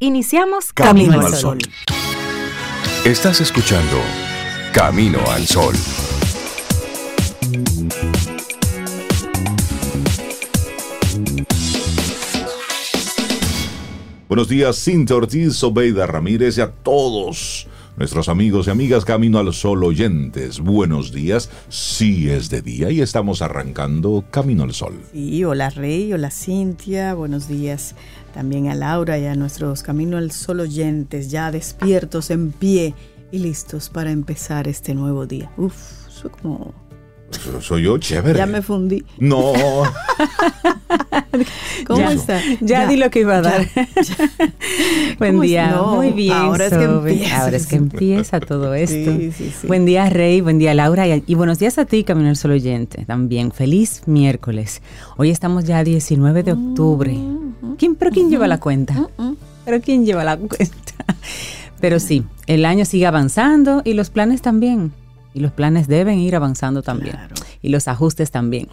Iniciamos Camino, al Sol. Estás escuchando Camino al Sol. Buenos días, Cintia Ortiz, Obeida Ramírez y a todos nuestros amigos y amigas Camino al Sol oyentes. Buenos días, sí es de día y estamos arrancando Camino al Sol. Sí, hola Rey, hola Cintia, buenos días también a Laura y a nuestros Camino al Sol oyentes, ya despiertos en pie y listos para empezar este nuevo día. Uf, soy como soy yo, chévere. Ya me fundí. No. ¿Cómo está? Ya, di lo que iba a dar. Buen día. Muy bien. Ahora es que empieza. Ahora es que empieza todo esto. Sí, sí, sí. Buen día, Rey. Buen día, Laura. Y, buenos días a ti, Camino al Sol Oyente. También. Feliz miércoles. Hoy estamos ya 19 de octubre. Mm, ¿Quién, ¿Pero quién lleva la cuenta? ¿Pero quién lleva la cuenta? Pero sí, el año sigue avanzando y los planes también. Y los planes deben ir avanzando también. Y los ajustes también.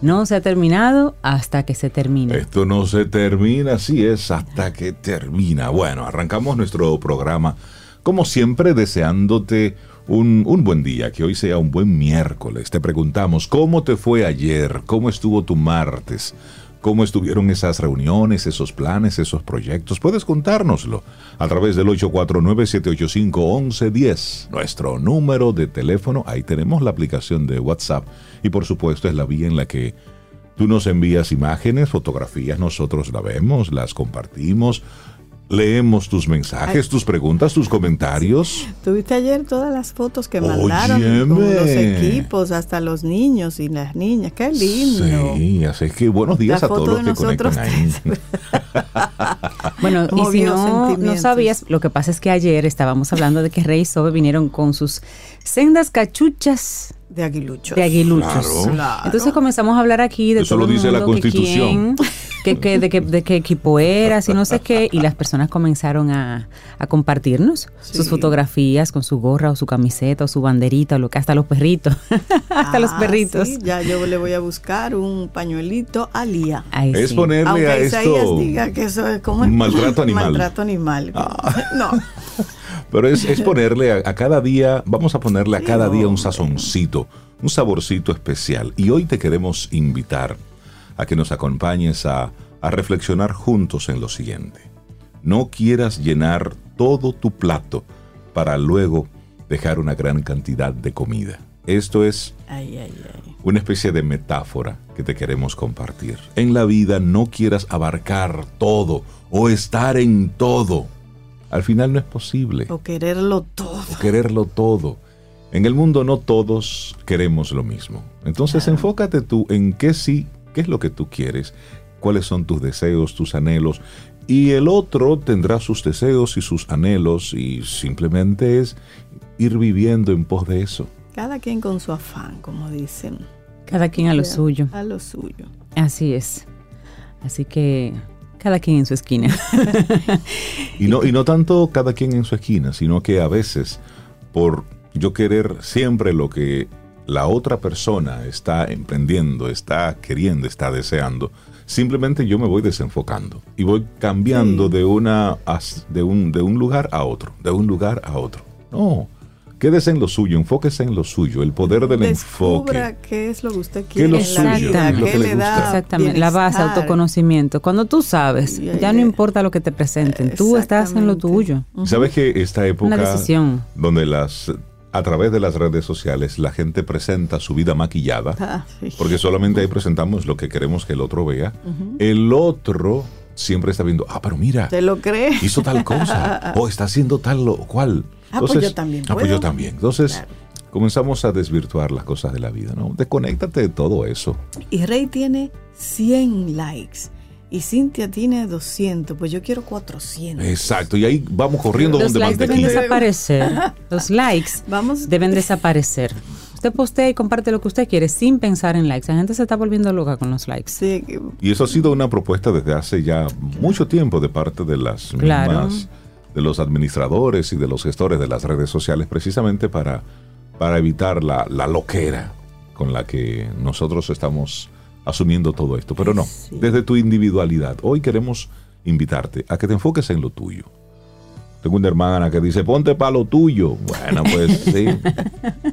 No se ha terminado hasta que se termine. Esto no se termina, así es, hasta que termina. Bueno, arrancamos nuestro programa, como siempre, deseándote un, un, buen día, que hoy sea un buen miércoles. Te preguntamos, ¿cómo te fue ayer? ¿Cómo estuvo tu martes? Cómo estuvieron esas reuniones, esos planes, esos proyectos. Puedes contárnoslo a través del 849-785-1110, nuestro número de teléfono. Ahí tenemos la aplicación de WhatsApp y por supuesto es la vía en la que tú nos envías imágenes, fotografías, nosotros la vemos, las compartimos leemos tus mensajes, tus preguntas, tus comentarios. Tuviste ayer todas las fotos que mandaron los equipos, hasta los niños y las niñas. Qué lindo. Sí, así que buenos días a todos los que conectan ahí. bueno, y si no, no sabías, lo que pasa es que ayer estábamos hablando de que Rey y Sobe vinieron con sus sendas cachuchas de aguiluchos. De aguiluchos. Entonces comenzamos a hablar aquí de Eso todo lo dice la Constitución. Que quién, de, qué, equipo eras y no sé qué. Y las personas comenzaron a, compartirnos sus fotografías con su gorra o su camiseta o su banderita o lo que hasta los perritos. hasta los ah, perritos. ya yo le voy a buscar un pañuelito a Lía. es ponerle a esto diga que eso es como maltrato animal. Maltrato animal. Ah. No. Pero es, ponerle a, cada día, vamos a ponerle a cada día un sazoncito, un saborcito especial. Y hoy te queremos invitar a que nos acompañes a, a reflexionar juntos en lo siguiente. No quieras llenar todo tu plato para luego dejar una gran cantidad de comida. Esto es una especie de metáfora que te queremos compartir. En la vida no quieras abarcar todo o estar en todo al final no es posible. O quererlo todo. O quererlo todo. En el mundo no todos queremos lo mismo. Entonces enfócate tú en qué sí, qué es lo que tú quieres, cuáles son tus deseos, tus anhelos. Y el otro tendrá sus deseos y sus anhelos y simplemente es ir viviendo en pos de eso. Cada quien con su afán, como dicen. Cada quien a lo suyo. A lo suyo. Así es. Así que cada quien en su esquina. y, no, y no tanto cada quien en su esquina, sino que a veces, por yo querer siempre lo que la otra persona está emprendiendo, está queriendo, está deseando, simplemente yo me voy desenfocando y voy cambiando de, una, de, un, de un lugar a otro, de un lugar a otro. No, Quédese en lo suyo, enfóquese en lo suyo, el poder del Descubra enfoque. qué es lo que usted quiere. ¿Qué es lo suyo? Lo que le gusta. Exactamente, la base, autoconocimiento. Cuando tú sabes, ya no importa lo que te presenten, tú estás en lo tuyo. ¿Sabes que esta época donde las a través de las redes sociales la gente presenta su vida maquillada, ah, porque solamente ahí presentamos lo que queremos que el otro vea. El otro siempre está viendo, ah, pero mira, ¿te lo crees? Hizo tal cosa, o está haciendo tal o cual. Ah, pues yo también. Ah, pues yo también. Entonces, comenzamos a desvirtuar las cosas de la vida, ¿no? Desconéctate de todo eso. Y Rey tiene 100 likes. Y Cintia tiene 200, pues yo quiero 400. Exacto, y ahí vamos corriendo Los donde likes deben desaparecer. Los likes vamos. deben desaparecer. Usted postea y comparte lo que usted quiere sin pensar en likes. La gente se está volviendo loca con los likes. Sí. Y eso ha sido una propuesta desde hace ya mucho tiempo de parte de las mismas de los administradores y de los gestores de las redes sociales precisamente para, para evitar la, la loquera con la que nosotros estamos asumiendo todo esto. Pero no, desde tu individualidad. Hoy queremos invitarte a que te enfoques en lo tuyo. Tengo una hermana que dice, ponte para lo tuyo. Bueno, pues sí.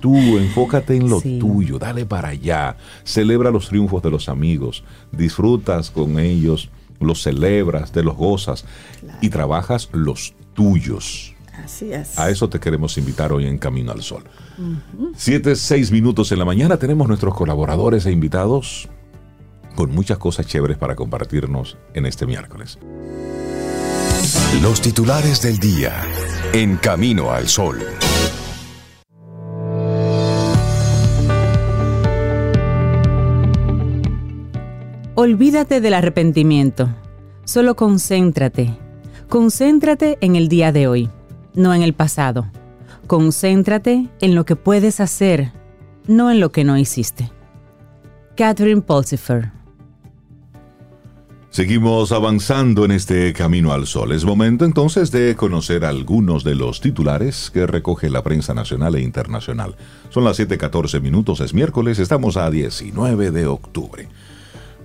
Tú enfócate en lo tuyo, dale para allá. Celebra los triunfos de los amigos, disfrutas con ellos, los celebras, te los gozas y trabajas los tuyos. Así es. A eso te queremos invitar hoy en Camino al Sol. Siete, seis minutos en la mañana tenemos nuestros colaboradores e invitados con muchas cosas chéveres para compartirnos en este miércoles. Los titulares del día en Camino al Sol. Olvídate del arrepentimiento. Solo concéntrate. Concéntrate en el día de hoy, no en el pasado. Concéntrate en lo que puedes hacer, no en lo que no hiciste. Catherine Pulsifer Seguimos avanzando en este camino al sol. Es momento entonces de conocer algunos de los titulares que recoge la prensa nacional e internacional. Son las 7:14 minutos, es miércoles, estamos a 19 de octubre.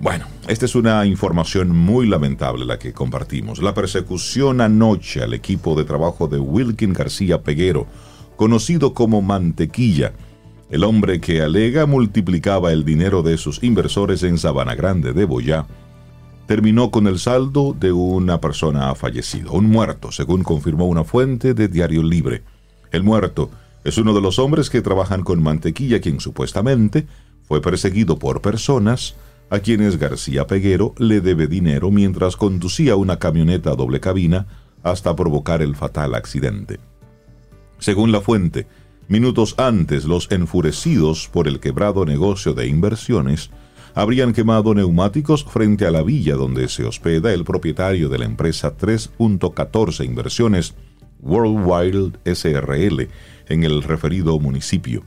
Bueno, esta es una información muy lamentable la que compartimos. La persecución anoche al equipo de trabajo de Wilkin García Peguero, conocido como Mantequilla, el hombre que alega multiplicaba el dinero de sus inversores en Sabana Grande de Boyá, terminó con el saldo de una persona fallecida, un muerto, según confirmó una fuente de Diario Libre. El muerto es uno de los hombres que trabajan con mantequilla, quien supuestamente fue perseguido por personas a quienes García Peguero le debe dinero mientras conducía una camioneta a doble cabina hasta provocar el fatal accidente. Según la fuente, minutos antes los enfurecidos por el quebrado negocio de inversiones habrían quemado neumáticos frente a la villa donde se hospeda el propietario de la empresa 3.14 Inversiones Worldwide SRL en el referido municipio.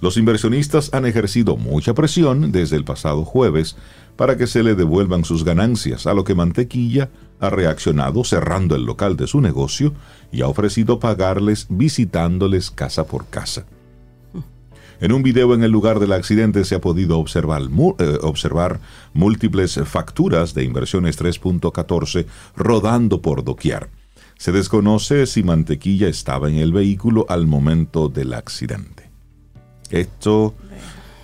Los inversionistas han ejercido mucha presión desde el pasado jueves para que se le devuelvan sus ganancias, a lo que Mantequilla ha reaccionado cerrando el local de su negocio y ha ofrecido pagarles visitándoles casa por casa. En un video en el lugar del accidente se ha podido observar, eh, observar múltiples facturas de inversiones 3.14 rodando por doquier. Se desconoce si Mantequilla estaba en el vehículo al momento del accidente. Esto,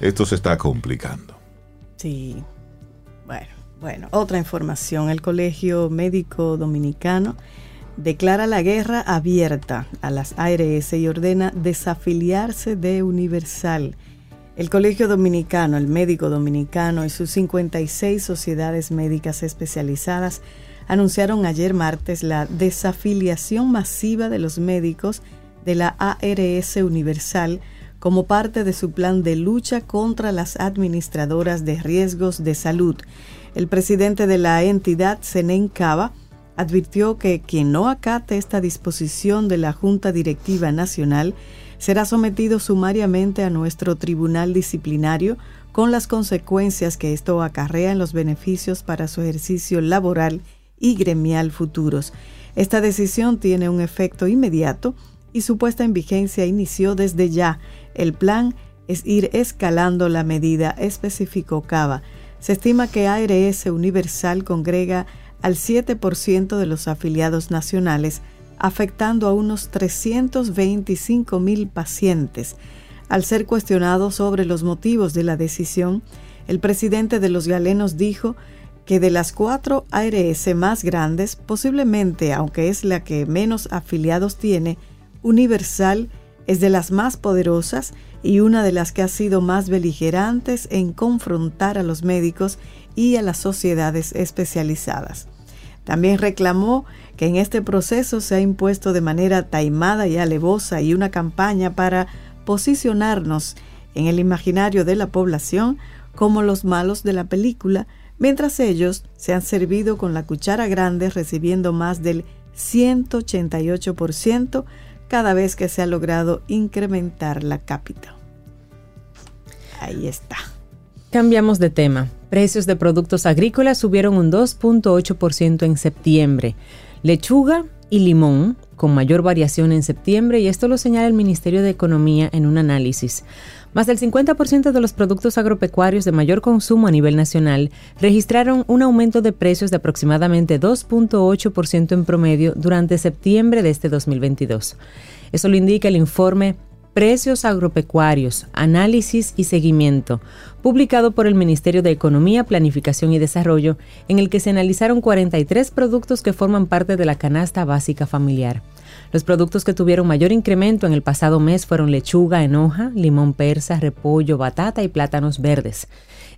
esto se está complicando. Sí. Bueno, bueno, otra información. El Colegio Médico Dominicano declara la guerra abierta a las ARS y ordena desafiliarse de Universal. El Colegio Dominicano, el Médico Dominicano y sus 56 sociedades médicas especializadas anunciaron ayer martes la desafiliación masiva de los médicos de la ARS Universal como parte de su plan de lucha contra las administradoras de riesgos de salud. El presidente de la entidad, Senen Cava, advirtió que quien no acate esta disposición de la Junta Directiva Nacional será sometido sumariamente a nuestro Tribunal Disciplinario con las consecuencias que esto acarrea en los beneficios para su ejercicio laboral y gremial futuros. Esta decisión tiene un efecto inmediato y su puesta en vigencia inició desde ya. El plan es ir escalando la medida, especificó Cava. Se estima que ARS Universal congrega al 7% de los afiliados nacionales, afectando a unos 325 mil pacientes. Al ser cuestionado sobre los motivos de la decisión, el presidente de los galenos dijo que de las cuatro ARS más grandes, posiblemente, aunque es la que menos afiliados tiene, Universal es de las más poderosas y una de las que ha sido más beligerantes en confrontar a los médicos y a las sociedades especializadas. También reclamó que en este proceso se ha impuesto de manera taimada y alevosa y una campaña para posicionarnos en el imaginario de la población como los malos de la película, mientras ellos se han servido con la cuchara grande recibiendo más del 188% cada vez que se ha logrado incrementar la cápita. Ahí está. Cambiamos de tema. Precios de productos agrícolas subieron un 2.8% en septiembre. Lechuga y limón, con mayor variación en septiembre, y esto lo señala el Ministerio de Economía en un análisis. Más del 50% de los productos agropecuarios de mayor consumo a nivel nacional registraron un aumento de precios de aproximadamente 2.8% en promedio durante septiembre de este 2022. Eso lo indica el informe Precios Agropecuarios, Análisis y Seguimiento, publicado por el Ministerio de Economía, Planificación y Desarrollo, en el que se analizaron 43 productos que forman parte de la canasta básica familiar. Los productos que tuvieron mayor incremento en el pasado mes fueron lechuga en hoja, limón persa, repollo, batata y plátanos verdes.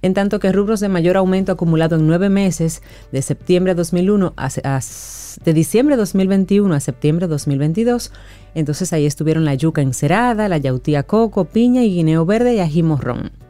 En tanto que rubros de mayor aumento acumulado en nueve meses, de septiembre 2001 a, de diciembre de 2021 a septiembre de 2022, entonces ahí estuvieron la yuca encerada, la yautía coco, piña y guineo verde y ají morrón.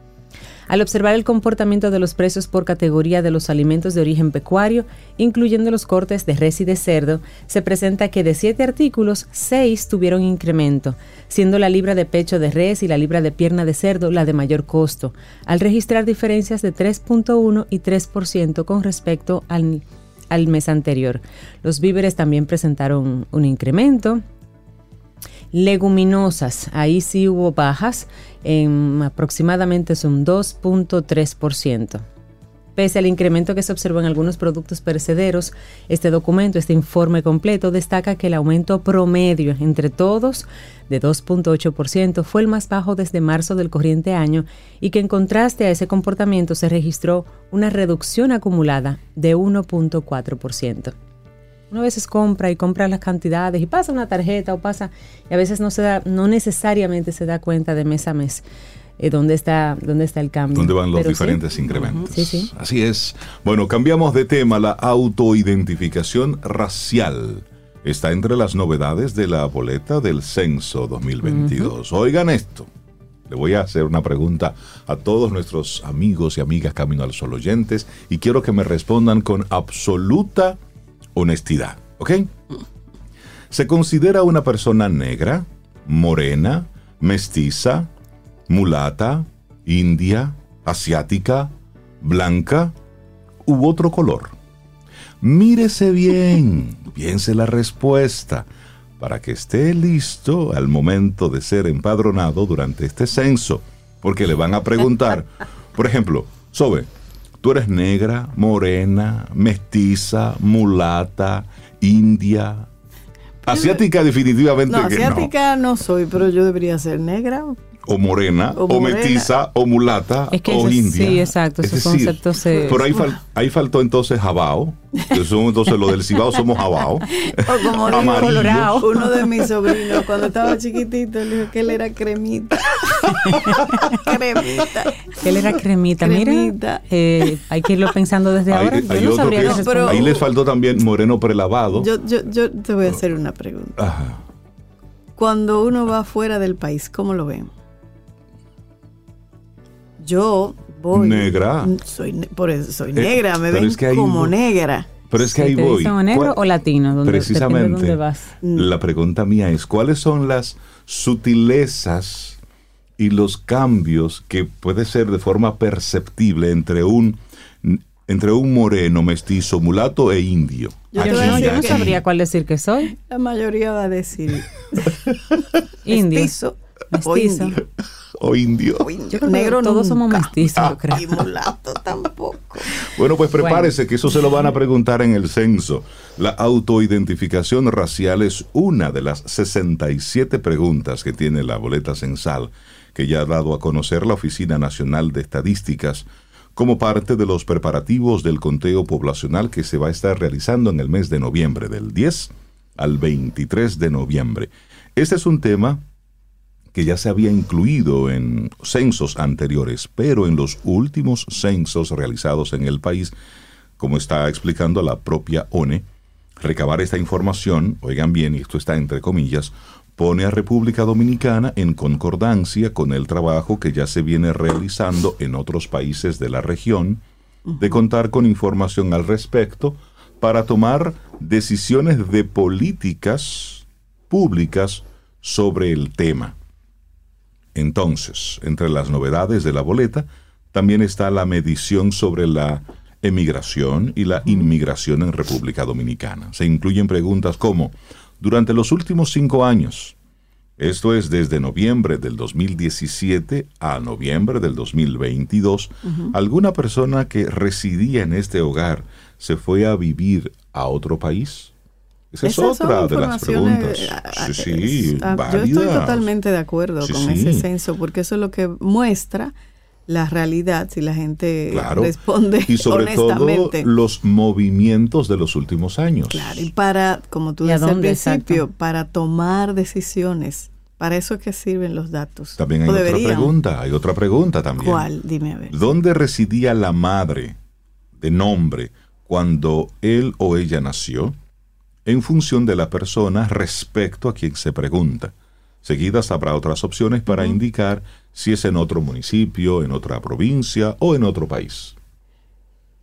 Al observar el comportamiento de los precios por categoría de los alimentos de origen pecuario, incluyendo los cortes de res y de cerdo, se presenta que de siete artículos, seis tuvieron incremento, siendo la libra de pecho de res y la libra de pierna de cerdo la de mayor costo, al registrar diferencias de 3.1 y 3% con respecto al, al mes anterior. Los víveres también presentaron un incremento, Leguminosas, ahí sí hubo bajas, en aproximadamente son 2.3%. Pese al incremento que se observó en algunos productos perecederos, este documento, este informe completo, destaca que el aumento promedio entre todos de 2.8% fue el más bajo desde marzo del corriente año y que en contraste a ese comportamiento se registró una reducción acumulada de 1.4%. Uno a veces compra y compra las cantidades y pasa una tarjeta o pasa y a veces no se da, no necesariamente se da cuenta de mes a mes eh, dónde está dónde está el cambio. ¿Dónde van los diferentes incrementos? sí, sí. Así es. Bueno, cambiamos de tema. La autoidentificación racial está entre las novedades de la boleta del censo 2022. Oigan esto. Le voy a hacer una pregunta a todos nuestros amigos y amigas Camino al Sol oyentes y quiero que me respondan con absoluta honestidad. ¿Ok? Se considera una persona negra, morena, mestiza, mulata, india, asiática, blanca u otro color. Mírese bien, piense la respuesta para que esté listo al momento de ser empadronado durante este censo, porque le van a preguntar, por ejemplo, Sobe, Tú eres negra, morena, mestiza, mulata, india. Asiática definitivamente no, asiática no. soy, pero yo debería ser negra. O morena, o, mestiza, o mulata, o india. Sí, exacto, esos conceptos se... Pero ahí, ahí faltó entonces jabao, entonces lo del cibao somos jabao. O como colorado. Uno de mis sobrinos, cuando estaba chiquitito, le dijo que él era cremita. cremita. Él era cremita. Mira, eh, hay que irlo pensando desde ahora. yo no sabría pero, Ahí les faltó también moreno prelavado. Yo, yo, yo te voy a hacer una pregunta. Ajá. Cuando uno va fuera del país, ¿cómo lo ven? Yo voy. Negra. Soy, por eso soy eh, negra, me ven como negra. Pero es que ahí voy. negro o latino? precisamente. La pregunta mía es: ¿cuáles son las sutilezas y los cambios que puede ser de forma perceptible entre un entre un moreno, mestizo, mulato e indio. Yo, no sabría cuál decir que soy. La mayoría va a decir indio. Mestizo, mestizo o indio. Negro todos somos mestizos, creo. Y mulato tampoco. Bueno, pues prepárese que eso se lo van a preguntar en el censo. La autoidentificación racial es una de las 67 preguntas que tiene la boleta censal que ya ha dado a conocer la Oficina Nacional de Estadísticas como parte de los preparativos del conteo poblacional que se va a estar realizando en el mes de noviembre, del 10 al 23 de noviembre. Este es un tema que ya se había incluido en censos anteriores, pero en los últimos censos realizados en el país, como está explicando la propia ONE, recabar esta información, oigan bien, y esto está entre comillas, pone a República Dominicana en concordancia con el trabajo que ya se viene realizando en otros países de la región, de contar con información al respecto para tomar decisiones de políticas públicas sobre el tema. Entonces, entre las novedades de la boleta, también está la medición sobre la emigración y la inmigración en República Dominicana. Se incluyen preguntas como, durante los últimos cinco años, esto es desde noviembre del 2017 a noviembre del 2022, ¿alguna persona que residía en este hogar se fue a vivir a otro país? Esa es otra de las preguntas. Sí, sí, ah, Yo estoy totalmente de acuerdo con ese censo, porque eso es lo que muestra la realidad si la gente responde y sobre todo los movimientos de los últimos años. Claro y para como tú decías al principio para tomar decisiones para eso es que sirven los datos. También hay otra pregunta hay otra pregunta también. ¿cuál? dime a ver. ¿dónde residía la madre de nombre cuando él o ella nació? En función de la persona respecto a quien se pregunta Seguidas habrá otras opciones para indicar si es en otro municipio, en otra provincia o en otro país.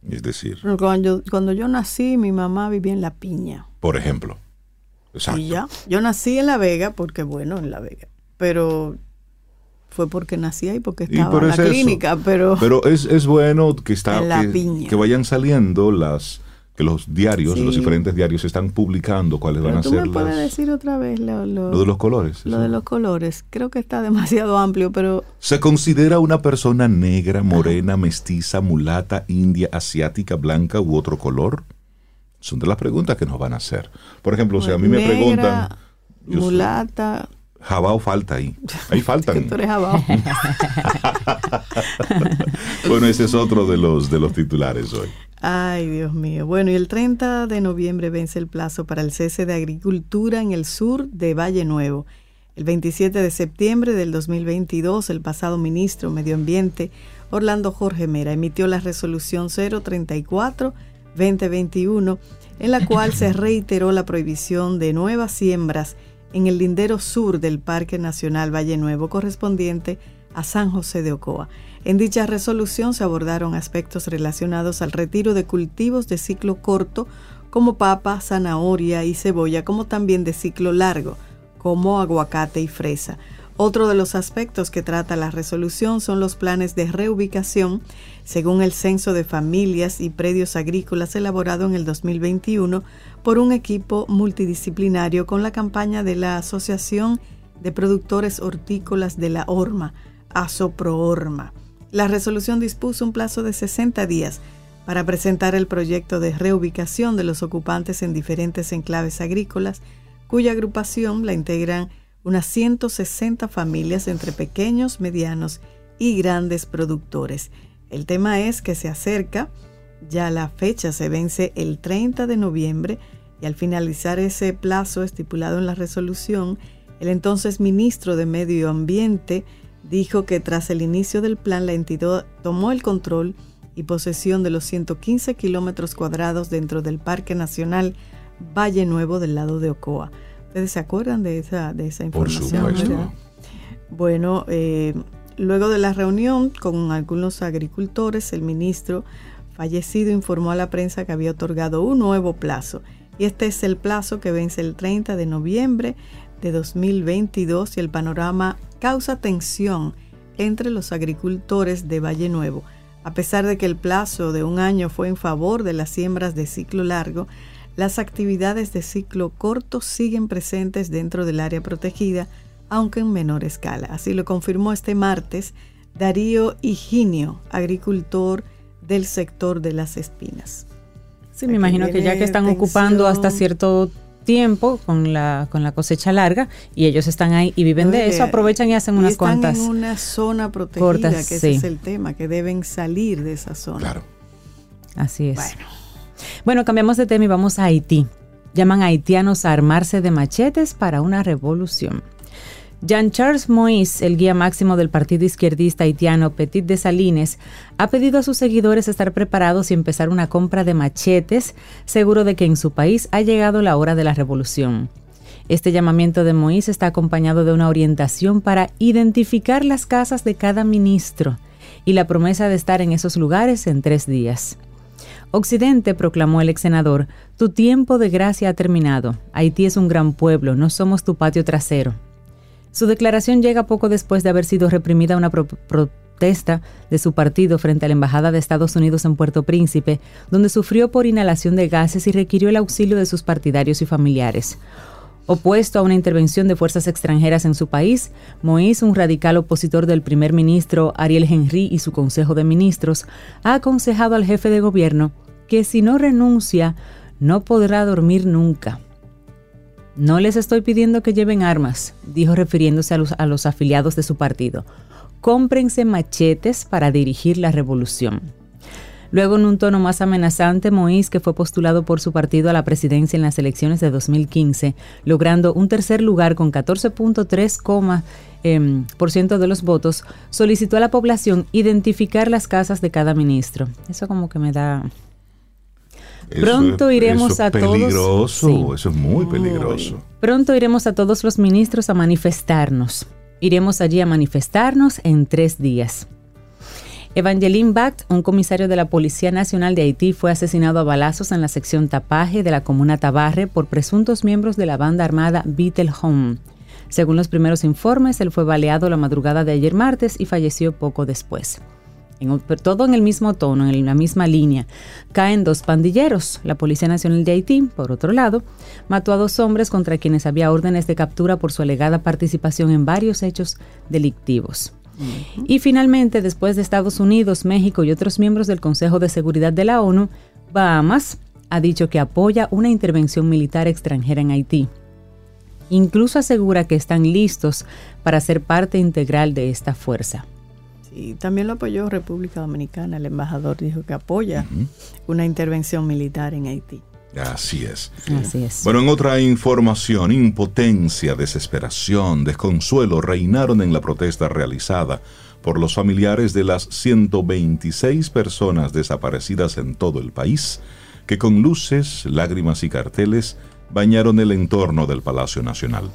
Es decir... Cuando, cuando yo nací, mi mamá vivía en La Piña. Por ejemplo. Exacto. Y ya, yo nací en La Vega porque, bueno, en La Vega. Pero fue porque nací ahí, porque estaba en la clínica, pero... Pero es, es bueno que, está, que, que vayan saliendo las que los diarios, los diferentes diarios están publicando cuáles van a ser me puedes decir otra vez lo, de los colores? Lo de los colores. Creo que está demasiado amplio, pero... ¿Se considera una persona negra, morena, mestiza, mulata, india, asiática, blanca u otro color? Son de las preguntas que nos van a hacer. Por ejemplo, si a mí me preguntan... Mulata... Jabao falta ahí. Ahí faltan. bueno, ese es otro de los, de los titulares hoy. Ay, Dios mío. Bueno, y el 30 de noviembre vence el plazo para el cese de agricultura en el sur de Valle Nuevo. El 27 de septiembre del 2022, el pasado ministro Medio Ambiente, Orlando Jorge Mera, emitió la resolución 034-2021, en la cual se reiteró la prohibición de nuevas siembras en el lindero sur del Parque Nacional Valle Nuevo, correspondiente a San José de Ocoa. En dicha resolución se abordaron aspectos relacionados al retiro de cultivos de ciclo corto como papa, zanahoria y cebolla, como también de ciclo largo, como aguacate y fresa. Otro de los aspectos que trata la resolución son los planes de reubicación según el Censo de Familias y Predios Agrícolas elaborado en el 2021 por un equipo multidisciplinario con la campaña de la Asociación de Productores Hortícolas de la Orma, ASOPROORMA. La resolución dispuso un plazo de 60 días para presentar el proyecto de reubicación de los ocupantes en diferentes enclaves agrícolas, cuya agrupación la integran unas 160 familias entre pequeños, medianos y grandes productores. El tema es que se acerca, ya la fecha se vence el 30 de noviembre y al finalizar ese plazo estipulado en la resolución, el entonces ministro de Medio Ambiente dijo que tras el inicio del plan la entidad tomó el control y posesión de los 115 kilómetros cuadrados dentro del Parque Nacional Valle Nuevo del lado de Ocoa. ¿Ustedes se acuerdan de esa, de esa información? Por supuesto. Bueno, eh, luego de la reunión con algunos agricultores, el ministro fallecido informó a la prensa que había otorgado un nuevo plazo. Y este es el plazo que vence el 30 de noviembre de 2022 y el panorama causa tensión entre los agricultores de Valle Nuevo. A pesar de que el plazo de un año fue en favor de las siembras de ciclo largo, las actividades de ciclo corto siguen presentes dentro del área protegida, aunque en menor escala. Así lo confirmó este martes Darío Higinio, agricultor del sector de las espinas. Sí, me imagino que ya que están ocupando hasta cierto tiempo con la, con la cosecha larga y ellos están ahí y viven de eso, aprovechan y hacen unas están cuantas. en una zona protegida, que ese es el tema, que deben salir de esa zona. Claro. Así es. Bueno. Bueno, cambiamos de tema y vamos a Haití. Llaman a haitianos a armarse de machetes para una revolución. Jean-Charles Moïse, el guía máximo del partido izquierdista haitiano Petit de Salines, ha pedido a sus seguidores estar preparados y empezar una compra de machetes, seguro de que en su país ha llegado la hora de la revolución. Este llamamiento de Moïse está acompañado de una orientación para identificar las casas de cada ministro y la promesa de estar en esos lugares en tres días. Occidente, proclamó el ex senador, tu tiempo de gracia ha terminado. Haití es un gran pueblo, no somos tu patio trasero. Su declaración llega poco después de haber sido reprimida una protesta de su partido frente a la Embajada de Estados Unidos en Puerto Príncipe, donde sufrió por inhalación de gases y requirió el auxilio de sus partidarios y familiares. Opuesto a una intervención de fuerzas extranjeras en su país, Moïse, un radical opositor del primer ministro Ariel Henry y su Consejo de Ministros, ha aconsejado al jefe de gobierno que si no renuncia, no podrá dormir nunca. No les estoy pidiendo que lleven armas, dijo refiriéndose a los, afiliados de su partido. Cómprense machetes para dirigir la revolución. Luego, en un tono más amenazante, Moïse, que fue postulado por su partido a la presidencia en las elecciones de 2015, logrando un tercer lugar con 14.3 em, por ciento de los votos, solicitó a la población identificar las casas de cada ministro. Eso como que me da Pronto iremos a todos. Peligroso, eso es muy peligroso. Pronto iremos a todos los ministros a manifestarnos. Iremos allí a manifestarnos en tres días. Evangeline Bact, un comisario de la Policía Nacional de Haití, fue asesinado a balazos en la sección Tapaje de la comuna Tabarre por presuntos miembros de la banda armada Beetle Home. Según los primeros informes, él fue baleado la madrugada de ayer martes y falleció poco después todo en el mismo tono, en la misma línea, caen dos pandilleros. La Policía Nacional de Haití, por otro lado, mató a dos hombres contra quienes había órdenes de captura por su alegada participación en varios hechos delictivos. Y finalmente, después de Estados Unidos, México y otros miembros del Consejo de Seguridad de la ONU, Bahamas ha dicho que apoya una intervención militar extranjera en Haití. Incluso asegura que están listos para ser parte integral de esta fuerza y también lo apoyó República Dominicana. El embajador dijo que apoya una intervención militar en Haití. Así es. Así es. Bueno, en otra información, impotencia, desesperación, desconsuelo reinaron en la protesta realizada por los familiares de las 126 personas desaparecidas en todo el país, que con luces, lágrimas y carteles bañaron el entorno del Palacio Nacional.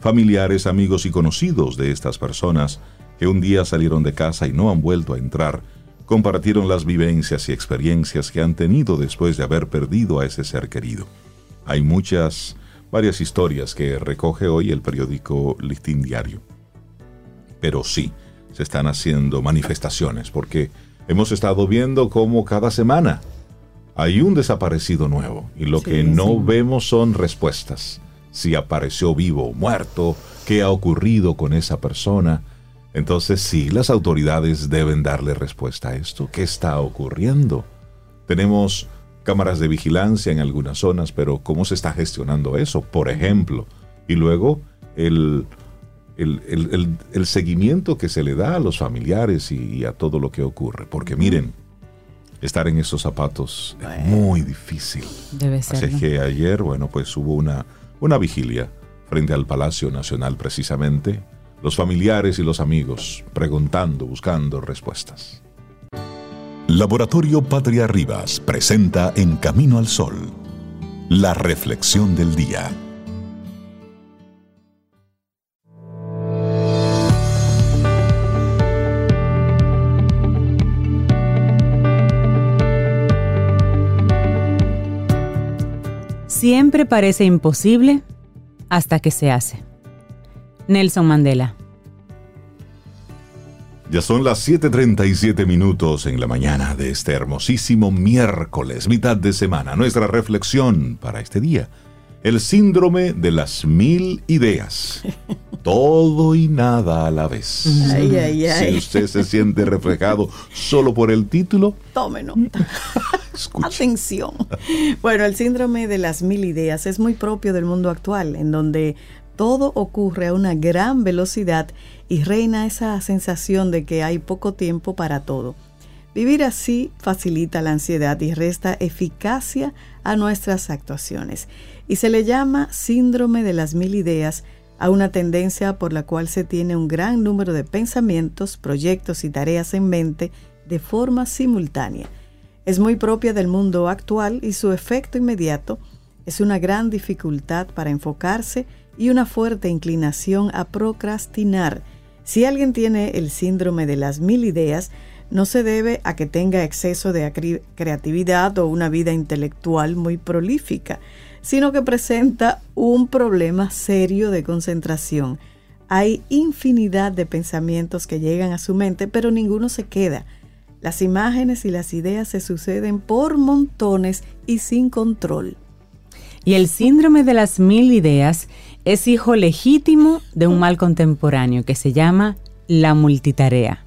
Familiares, amigos y conocidos de estas personas que un día salieron de casa y no han vuelto a entrar, compartieron las vivencias y experiencias que han tenido después de haber perdido a ese ser querido. Hay muchas, varias historias que recoge hoy el periódico Listín Diario. Pero sí, se están haciendo manifestaciones porque hemos estado viendo cómo cada semana hay un desaparecido nuevo y lo que no vemos son respuestas. Si apareció vivo o muerto, qué ha ocurrido con esa persona, entonces sí, las autoridades deben darle respuesta a esto. ¿Qué está ocurriendo? Tenemos cámaras de vigilancia en algunas zonas, pero ¿cómo se está gestionando eso? Por ejemplo, y luego el, el, seguimiento que se le da a los familiares y, a todo lo que ocurre. Porque miren, estar en esos zapatos es muy difícil. Debe ser. Así que ayer, bueno, pues hubo una, una vigilia frente al Palacio Nacional precisamente los familiares y los amigos, preguntando, buscando respuestas. Laboratorio Patria Rivas presenta En Camino al Sol, la reflexión del día. Siempre parece imposible hasta que se hace. Nelson Mandela. Ya son las 7:37 minutos en la mañana de este hermosísimo miércoles, mitad de semana. Nuestra reflexión para este día, el síndrome de las mil ideas. Todo y nada a la vez. Si usted se siente reflejado solo por el título, tome nota. Atención. Bueno, el síndrome de las mil ideas es muy propio del mundo actual, en donde todo ocurre a una gran velocidad y reina esa sensación de que hay poco tiempo para todo. Vivir así facilita la ansiedad y resta eficacia a nuestras actuaciones y se le llama síndrome de las mil ideas a una tendencia por la cual se tiene un gran número de pensamientos, proyectos y tareas en mente de forma simultánea. Es muy propia del mundo actual y su efecto inmediato es una gran dificultad para enfocarse y una fuerte inclinación a procrastinar. Si alguien tiene el síndrome de las mil ideas, no se debe a que tenga exceso de creatividad o una vida intelectual muy prolífica, sino que presenta un problema serio de concentración. hay infinidad de pensamientos que llegan a su mente, pero ninguno se queda. Las imágenes y las ideas se suceden por montones y sin control. Y el síndrome de las mil ideas es hijo legítimo de un mal contemporáneo que se llama la multitarea.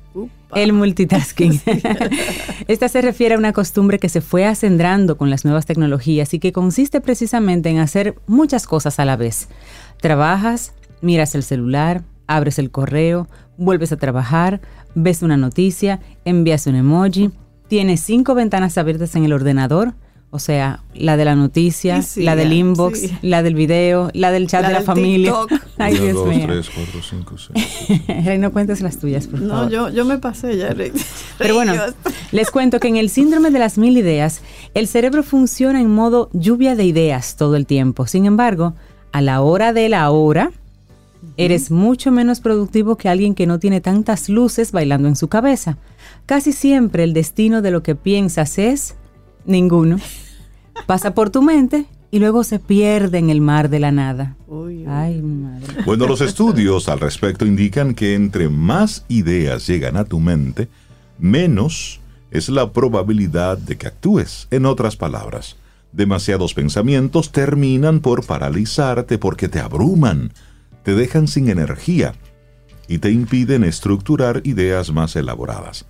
El multitasking. Esta se refiere a una costumbre que se fue acendrando con las nuevas tecnologías y que consiste precisamente en hacer muchas cosas a la vez. Trabajas, miras el celular, abres el correo, vuelves a trabajar, ves una noticia, envías un emoji, tienes cinco ventanas abiertas en el ordenador, o sea, la de la noticia, la del inbox, la del video, la del chat de la familia. Ay, Dios dos, mío. Tres, cuatro, cinco, seis. no cuentes las tuyas, por favor. No, yo, yo me pasé ya. Pero bueno, les cuento que en el síndrome de las mil ideas, el cerebro funciona en modo lluvia de ideas todo el tiempo. Sin embargo, a la hora de la hora, Eres mucho menos productivo que alguien que no tiene tantas luces bailando en su cabeza. Casi siempre el destino de lo que piensas es ninguno. Pasa por tu mente y luego se pierde en el mar de la nada. Ay, madre. Bueno, los estudios al respecto indican que entre más ideas llegan a tu mente, menos es la probabilidad de que actúes. En otras palabras, demasiados pensamientos terminan por paralizarte porque te abruman te dejan sin energía y te impiden estructurar ideas más elaboradas.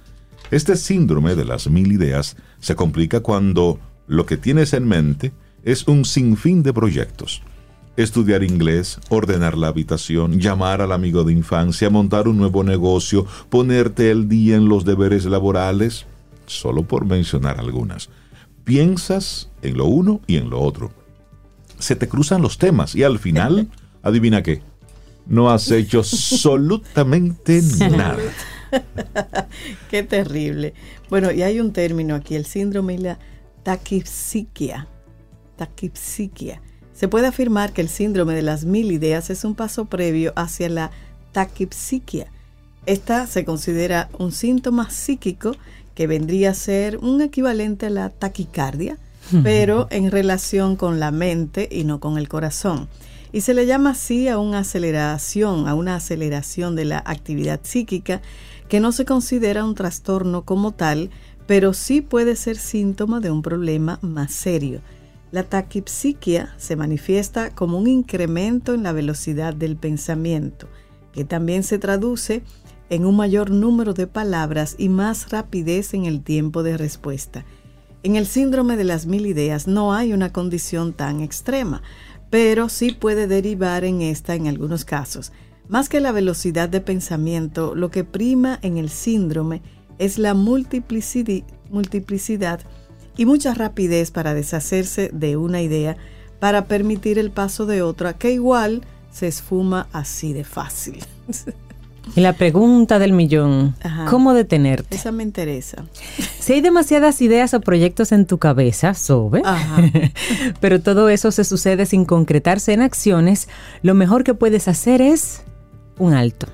Este síndrome de las mil ideas se complica cuando lo que tienes en mente es un sinfín de proyectos. Estudiar inglés, ordenar la habitación, llamar al amigo de infancia, montar un nuevo negocio, ponerte el día en los deberes laborales, solo por mencionar algunas. Piensas en lo uno y en lo otro. Se te cruzan los temas y al final, adivina qué, no has hecho absolutamente nada. Qué terrible. Bueno, y hay un término aquí, el síndrome y la taquipsiquia. Taquipsiquia. Se puede afirmar que el síndrome de las mil ideas es un paso previo hacia la taquipsiquia. Esta se considera un síntoma psíquico que vendría a ser un equivalente a la taquicardia, pero en relación con la mente y no con el corazón y se le llama así a una aceleración, a una aceleración de la actividad psíquica que no se considera un trastorno como tal, pero sí puede ser síntoma de un problema más serio. La taquipsiquia se manifiesta como un incremento en la velocidad del pensamiento, que también se traduce en un mayor número de palabras y más rapidez en el tiempo de respuesta. En el síndrome de las mil ideas no hay una condición tan extrema, pero sí puede derivar en esta en algunos casos. Más que la velocidad de pensamiento, lo que prima en el síndrome es la multiplicidad y mucha rapidez para deshacerse de una idea para permitir el paso de otra que igual se esfuma así de fácil. Y la pregunta del millón, ¿cómo detenerte? Esa me interesa. Si hay demasiadas ideas o proyectos en tu cabeza, sobe, pero todo eso se sucede sin concretarse en acciones, lo mejor que puedes hacer es un alto.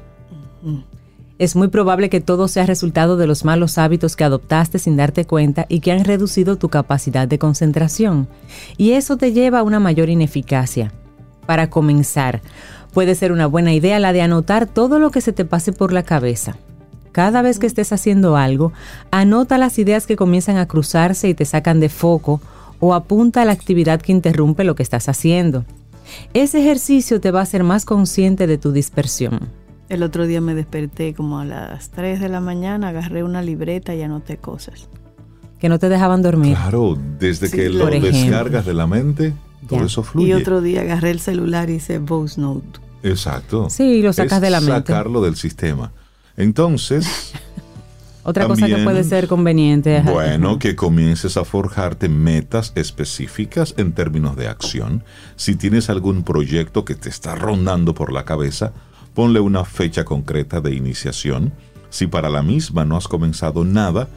Es muy probable que todo sea resultado de los malos hábitos que adoptaste sin darte cuenta y que han reducido tu capacidad de concentración. Y eso te lleva a una mayor ineficacia. Para comenzar, puede ser una buena idea la de anotar todo lo que se te pase por la cabeza. Cada vez que estés haciendo algo, anota las ideas que comienzan a cruzarse y te sacan de foco o apunta a la actividad que interrumpe lo que estás haciendo. Ese ejercicio te va a hacer más consciente de tu dispersión. El otro día me desperté como a las 3 de la mañana, agarré una libreta y anoté cosas. Que no te dejaban dormir. Claro, desde que lo descargas de la mente, todo eso fluye. Y otro día agarré el celular y hice voice note. Exacto. Sí, lo sacas de la mente. Sacarlo del sistema. Entonces. Otra cosa que puede ser conveniente. Bueno, que comiences a forjarte metas específicas en términos de acción. Si tienes algún proyecto que te está rondando por la cabeza, ponle una fecha concreta de iniciación. Si para la misma no has comenzado nada,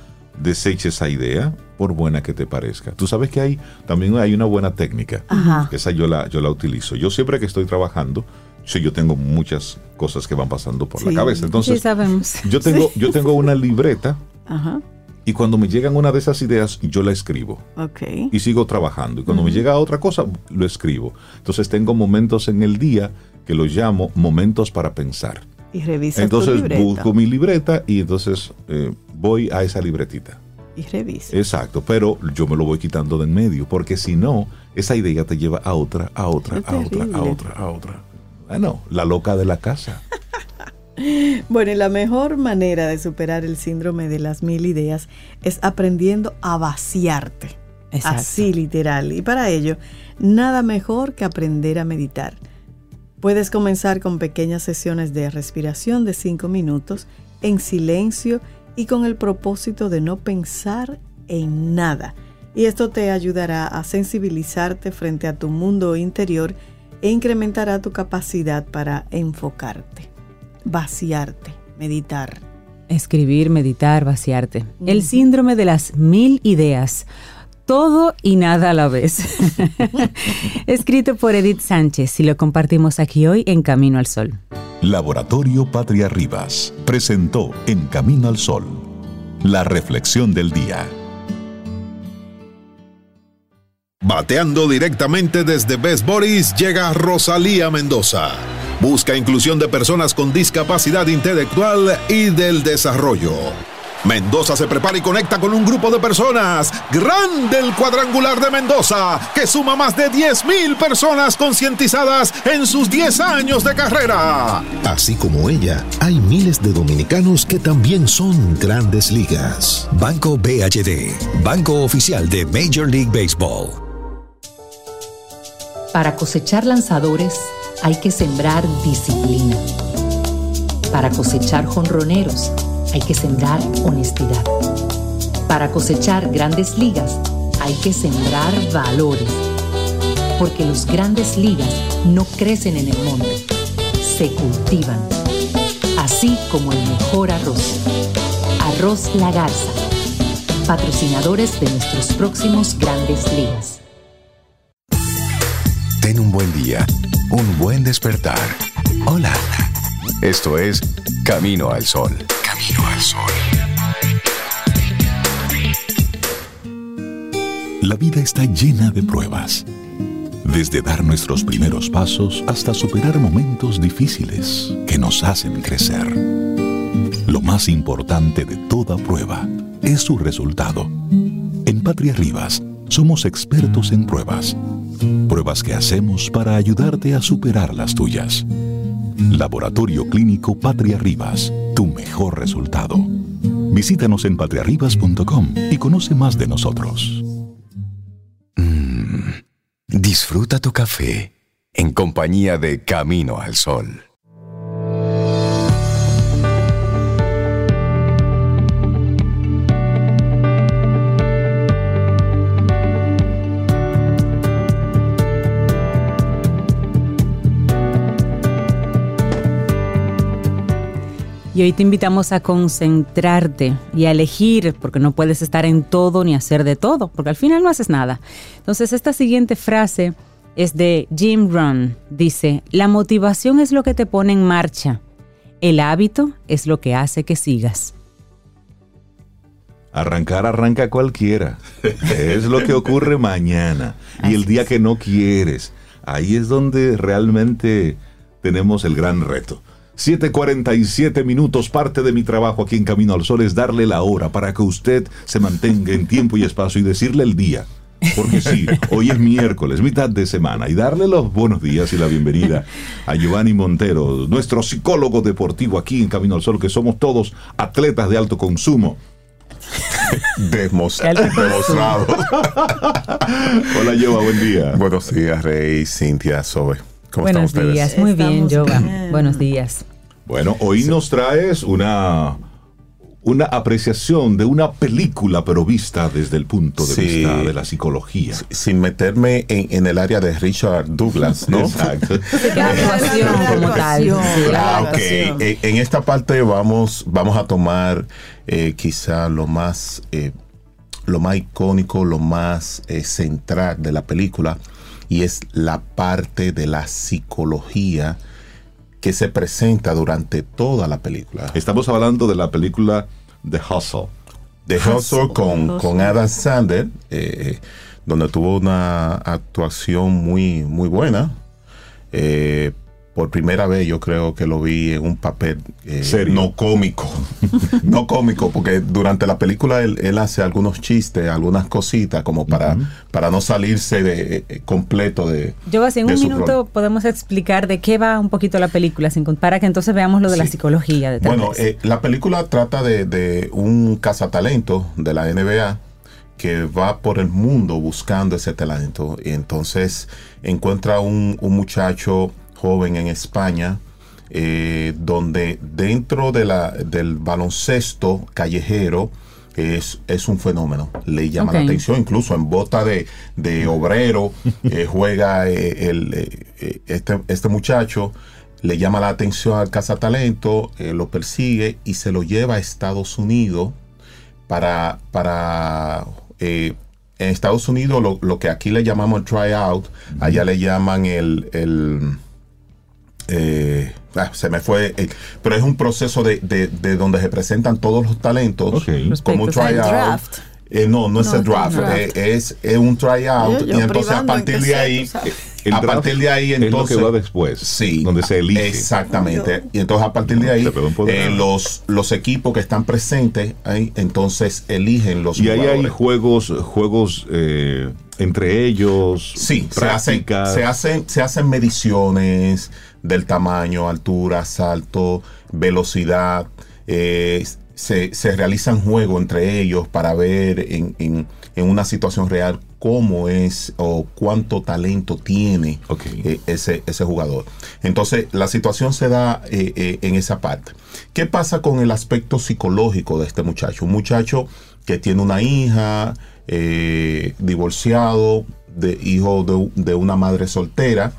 deseche esa idea, por buena que te parezca. Tú sabes que hay también hay una buena técnica. Esa yo la, yo la utilizo. Yo siempre que estoy trabajando, sí, yo tengo muchas cosas que van pasando por la cabeza. Entonces, sabemos. Yo tengo, yo tengo una libreta. Y cuando me llegan una de esas ideas, yo la escribo. Y sigo trabajando. Y cuando me llega otra cosa, lo escribo. Entonces tengo momentos en el día que lo llamo momentos para pensar. Y revisa Entonces tu libreta. busco mi libreta y entonces eh, voy a esa libretita. Y revisa. Exacto, pero yo me lo voy quitando de en medio, porque si no, esa idea te lleva a otra, a otra, Es a otra, a otra, a otra. Bueno, la loca de la casa. Bueno, y la mejor manera de superar el síndrome de las mil ideas es aprendiendo a vaciarte. Exacto. Así literal. Y para ello, nada mejor que aprender a meditar. Puedes comenzar con pequeñas sesiones de respiración de 5 minutos en silencio y con el propósito de no pensar en nada. Y esto te ayudará a sensibilizarte frente a tu mundo interior e incrementará tu capacidad para enfocarte, vaciarte, meditar. Escribir, meditar, vaciarte. El síndrome de las mil ideas. Todo y nada a la vez. Escrito por Edith Sánchez y lo compartimos aquí hoy en Camino al Sol. Laboratorio Patria Rivas presentó En Camino al Sol, la reflexión del día. Bateando directamente desde Best Boris llega Rosalía Mendoza. Busca inclusión de personas con discapacidad intelectual y del desarrollo. Mendoza se prepara y conecta con un grupo de personas. Grande el cuadrangular de Mendoza, que suma más de 10.000 personas concientizadas en sus 10 años de carrera. Así como ella, hay miles de dominicanos que también son grandes ligas. Banco BHD, banco oficial de Major League Baseball. Para cosechar lanzadores hay que sembrar disciplina. Para cosechar jonroneros hay que sembrar honestidad. Para cosechar grandes ligas hay que sembrar valores. Porque los grandes ligas no crecen en el monte, se cultivan. Así como el mejor arroz. Arroz La Garza. Patrocinadores de nuestros próximos grandes ligas. Ten un buen día, un buen despertar. Hola. Esto es Camino al Sol. Camino al Sol. La vida está llena de pruebas. Desde dar nuestros primeros pasos hasta superar momentos difíciles que nos hacen crecer. Lo más importante de toda prueba es su resultado. En Patria Rivas somos expertos en pruebas. Pruebas que hacemos para ayudarte a superar las tuyas. Laboratorio Clínico Patria Rivas, tu mejor resultado. Visítanos en patriarribas.com y conoce más de nosotros. Disfruta tu café en compañía de Camino al Sol. Y hoy te invitamos a concentrarte y a elegir, porque no puedes estar en todo ni hacer de todo, porque al final no haces nada. Entonces, esta siguiente frase es de Jim Rohn. Dice, la motivación es lo que te pone en marcha. El hábito es lo que hace que sigas. Arrancar arranca cualquiera. Es lo que ocurre mañana. Y el día que no quieres. Ahí es donde realmente tenemos el gran reto. 7:47 minutos. Parte de mi trabajo aquí en Camino al Sol es darle la hora para que usted se mantenga en tiempo y espacio y decirle el día. Porque sí, hoy es miércoles, mitad de semana, y darle los buenos días y la bienvenida a Giovanni Montero, nuestro psicólogo deportivo aquí en Camino al Sol, que somos todos atletas de alto consumo. Demos- demostrado. Hola, Giova, buen día. Buenos días, Rey, Cintia, Sobe. ¿Cómo Buenos están ustedes? días, muy bien, Jova. bien. Buenos días. Bueno, hoy nos traes una, una apreciación de una película, pero vista desde el punto de Sí. vista de la psicología. Sin meterme en, en el área de Richard Douglas, ¿no? Exacto. La actuación como tal. Ah, ok. En, en esta parte vamos, vamos a tomar eh, quizá lo más, eh, lo más icónico, lo más eh, central de la película y es la parte de la psicología que se presenta durante toda la película. Estamos hablando de la película The Hustle. de Hustle con, Hustle. con Adam Sandler, eh, donde tuvo una actuación muy, muy buena. Eh, por primera vez yo creo que lo vi en un papel eh, no cómico. no cómico, porque durante la película él, hace algunos chistes, algunas cositas, como para, para no salirse de eh, completo de. Yo, así en un minuto podemos explicar de qué va un poquito la película, sin, para que entonces veamos lo de la psicología. De bueno, eh, la película trata de, de un cazatalento de la NBA que va por el mundo buscando ese talento y entonces encuentra un, un muchacho joven en España, eh, donde dentro de la, del baloncesto callejero es, es un fenómeno, le llama la atención, incluso en bota de, obrero eh, juega eh, el, este, este muchacho, le llama la atención al cazatalento, lo persigue y se lo lleva a Estados Unidos para, para en Estados Unidos lo, que aquí le llamamos el tryout, allá le llaman el, el eh, ah, se me fue, eh, pero es un proceso de, donde se presentan todos los talentos como un tryout. Eh, no, no, es el draft, es, un tryout y entonces a partir de ahí, a partir de ahí entonces es lo que va después, sí, donde se elige. Exactamente. Y entonces a partir de ahí los los equipos que están presentes ahí entonces eligen los y ahí hay juegos juegos entre ellos. Sí, se hacen, se hacen se hacen mediciones del tamaño, altura, salto, velocidad. Eh, se, realizan juegos entre ellos para ver en, una situación real cómo es o cuánto talento tiene eh, ese, ese, jugador. Entonces, la situación se da eh, en esa parte. ¿Qué pasa con el aspecto psicológico de este muchacho? Un muchacho que tiene una hija, divorciado, de, hijo de, de una madre soltera,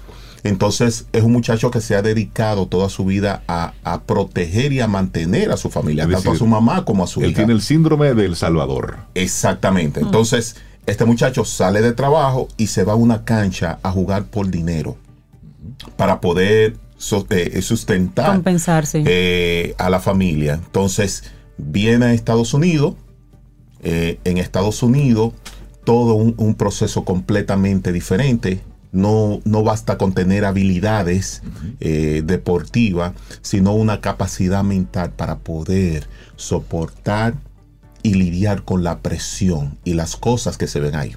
entonces es un muchacho que se ha dedicado toda su vida a, proteger y a mantener a su familia, tanto a su mamá como a su hija. Él tiene el síndrome del Salvador. Exactamente. Mm. Entonces, este muchacho sale de trabajo y se va a una cancha a jugar por dinero para poder eh, sustentar compensarse eh, a la familia. Entonces, viene a Estados Unidos. Eh, en Estados Unidos, todo un proceso completamente diferente no, no basta con tener habilidades eh, deportivas, sino una capacidad mental para poder soportar y lidiar con la presión y las cosas que se ven ahí.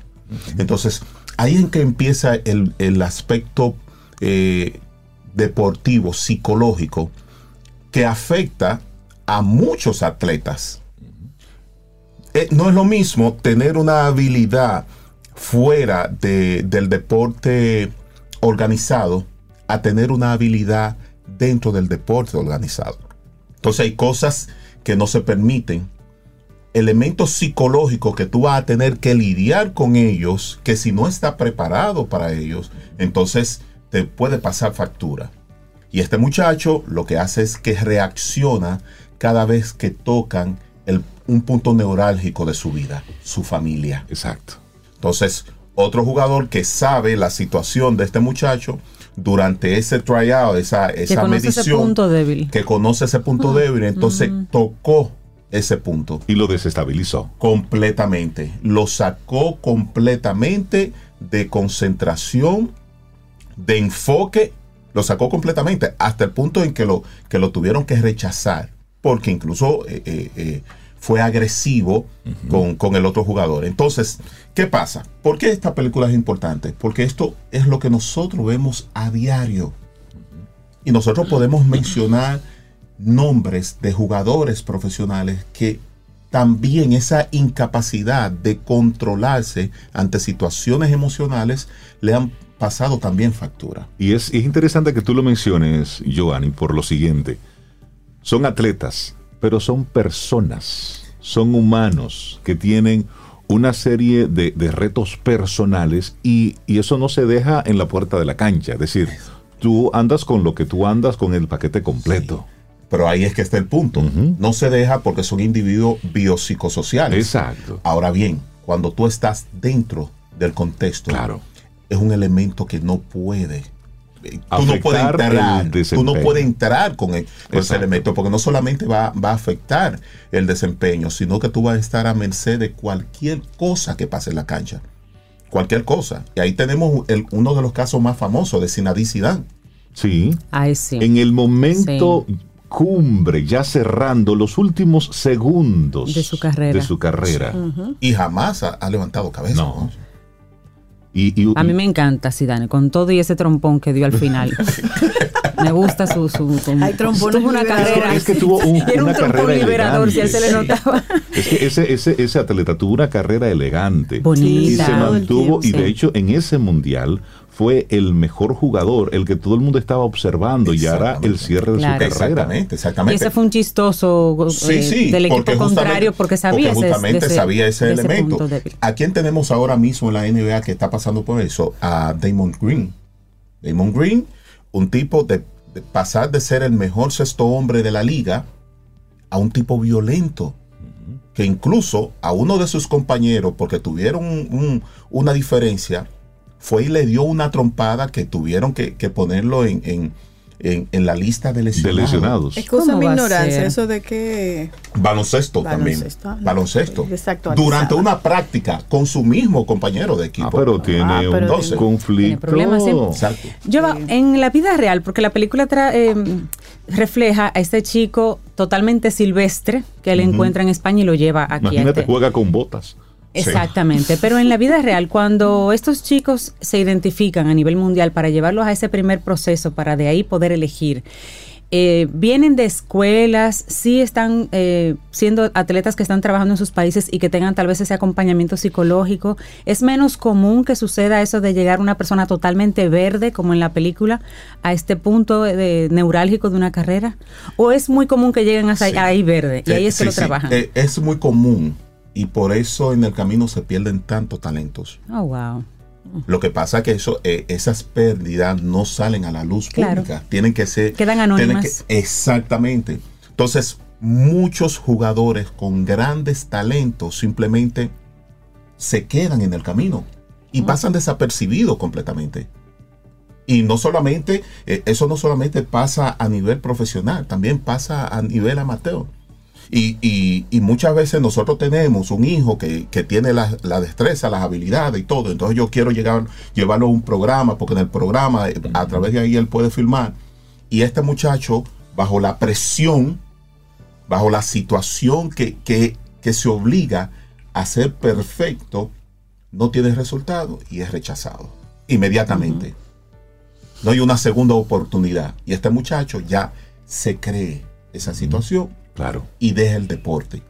Entonces, ahí en que empieza el, aspecto eh, deportivo, psicológico, que afecta a muchos atletas. Eh, no es lo mismo tener una habilidad fuera del deporte organizado a tener una habilidad dentro del deporte organizado. Entonces hay cosas que no se permiten, elementos psicológicos que tú vas a tener que lidiar con ellos, que si no está preparado para ellos, entonces te puede pasar factura. Y este muchacho lo que hace es que reacciona cada vez que tocan un punto neurálgico de su vida, su familia. Exacto. Entonces, otro jugador que sabe la situación de este muchacho durante ese tryout, esa, esa que medición, ese punto débil. que conoce ese punto débil, entonces tocó ese punto. Y lo desestabilizó. Completamente. Lo sacó completamente de concentración, de enfoque, lo sacó completamente, hasta el punto en que lo, que lo tuvieron que rechazar, porque incluso eh, eh, eh, fue agresivo con, el otro jugador. Entonces, ¿qué pasa? ¿Por qué esta película es importante? Porque esto es lo que nosotros vemos a diario. Y nosotros podemos mencionar nombres de jugadores profesionales que también esa incapacidad de controlarse ante situaciones emocionales le han pasado también factura. Y es, es interesante que tú lo menciones, Giovanni, por lo siguiente. Son atletas, pero son personas, son humanos que tienen una serie de, retos personales y, eso no se deja en la puerta de la cancha. Es decir, tú andas con lo que tú andas con el paquete completo. Pero ahí es que está el punto. No se deja porque son individuos biopsicosociales. Exacto. Ahora bien, cuando tú estás dentro del contexto, claro. es un elemento que no puede tú no puedes entrar, tú no puedes entrar con, ese elemento, porque no solamente va, a afectar el desempeño, sino que tú vas a estar a merced de cualquier cosa que pase en la cancha. Cualquier cosa. Y ahí tenemos uno de los casos más famosos de Sinadí Zidane. Sí. Ay, sí. En el momento cumbre, ya cerrando los últimos segundos de su carrera. De su carrera. Y jamás ha, levantado cabeza. No. Y, a mí me encanta Zidane, con todo y ese trompón que dio al final. me gusta su... su, Hay trompón tuvo una carrera. Es que tuvo un, era un trompón liberador, si él se le notaba. Es que ese, ese, ese atleta tuvo una carrera elegante. Bonita. Y se mantuvo, y de hecho en ese mundial fue el mejor jugador, el que todo el mundo estaba observando y hará el cierre de su carrera. Exactamente, exactamente. Y ese fue un chistoso eh, del equipo contrario porque sabía porque justamente ese, sabía ese, elemento. ¿A quién tenemos ahora mismo en la NBA que está pasando por eso? A Damon Green. Damon Green, un tipo de, pasar de ser el mejor sexto hombre de la liga a un tipo violento que incluso a uno de sus compañeros, porque tuvieron una diferencia, fue y le dio una trompada que tuvieron que, ponerlo en, en, la lista de lesionados. Es cosa mi ignorancia, eso de que... Baloncesto, también. Baloncesto. Durante una práctica con su mismo compañero de equipo. Ah, pero tiene ah, un conflicto. Yo, en la vida real, porque la película eh, refleja a este chico totalmente silvestre que él encuentra en España y lo lleva aquí. Imagínate, este juega con botas. Exactamente, pero en la vida real, cuando estos chicos se identifican a nivel mundial para llevarlos a ese primer proceso, para de ahí poder elegir, eh, vienen de escuelas, sí están eh, siendo atletas que están trabajando en sus países y que tengan tal vez ese acompañamiento psicológico. Es menos común que suceda eso de llegar una persona totalmente verde, como en la película, a este punto de, neurálgico de una carrera. ¿O es muy común que lleguen hasta ahí verde y ahí es que lo trabajan? es muy común y por eso en el camino se pierden tantos talentos. Oh, wow. Lo que pasa es que eso, eh, esas pérdidas no salen a la luz pública. Tienen que ser. Quedan anónimas. exactamente. Entonces, muchos jugadores con grandes talentos simplemente se quedan en el camino y pasan desapercibidos completamente. Y no solamente, eh, eso no solamente pasa a nivel profesional, también pasa a nivel amateur. Y, muchas veces nosotros tenemos un hijo que, tiene la, destreza, las habilidades y todo. Entonces yo quiero llegar, llevarlo a un programa, porque en el programa, eh, a través de ahí él puede filmar. Y este muchacho, bajo la presión, bajo la situación que, se obliga a ser perfecto, no tiene resultado y es rechazado inmediatamente. No hay una segunda oportunidad. Y este muchacho ya se cree esa situación Claro. Y deja el deporte.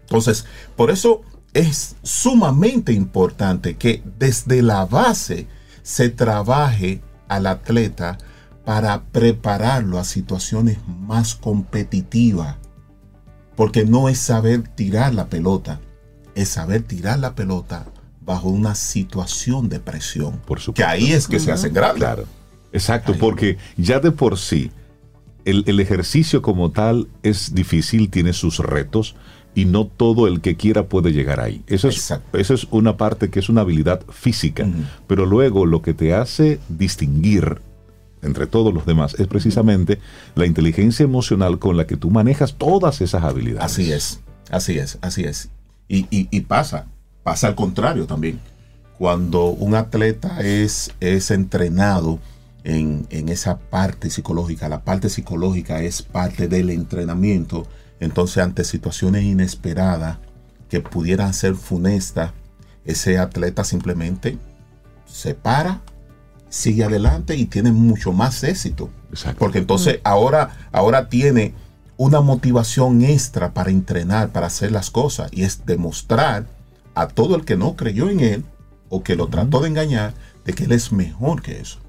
Entonces, por eso es sumamente importante que desde la base se trabaje al atleta para prepararlo a situaciones más competitivas. Porque no es saber tirar la pelota, es saber tirar la pelota bajo una situación de presión. Por supuesto. Que ahí es que se hacen grandes. Claro. Exacto, porque ya de por sí el, ejercicio como tal es difícil, tiene sus retos y no todo el que quiera puede llegar ahí. Eso es, eso es una parte que es una habilidad física, pero luego lo que te hace distinguir entre todos los demás es precisamente la inteligencia emocional con la que tú manejas todas esas habilidades. Así es, así es, así es. Y, y pasa, pasa al contrario también. Cuando un atleta es, es entrenado, en, esa parte psicológica. La parte psicológica es parte del entrenamiento. Entonces, ante situaciones inesperadas que pudieran ser funestas, ese atleta simplemente se para, sigue adelante y tiene mucho más éxito. Porque entonces ahora, ahora tiene una motivación extra para entrenar, para hacer las cosas, y es demostrar a todo el que no creyó en él o que lo trató de engañar de que él es mejor que eso.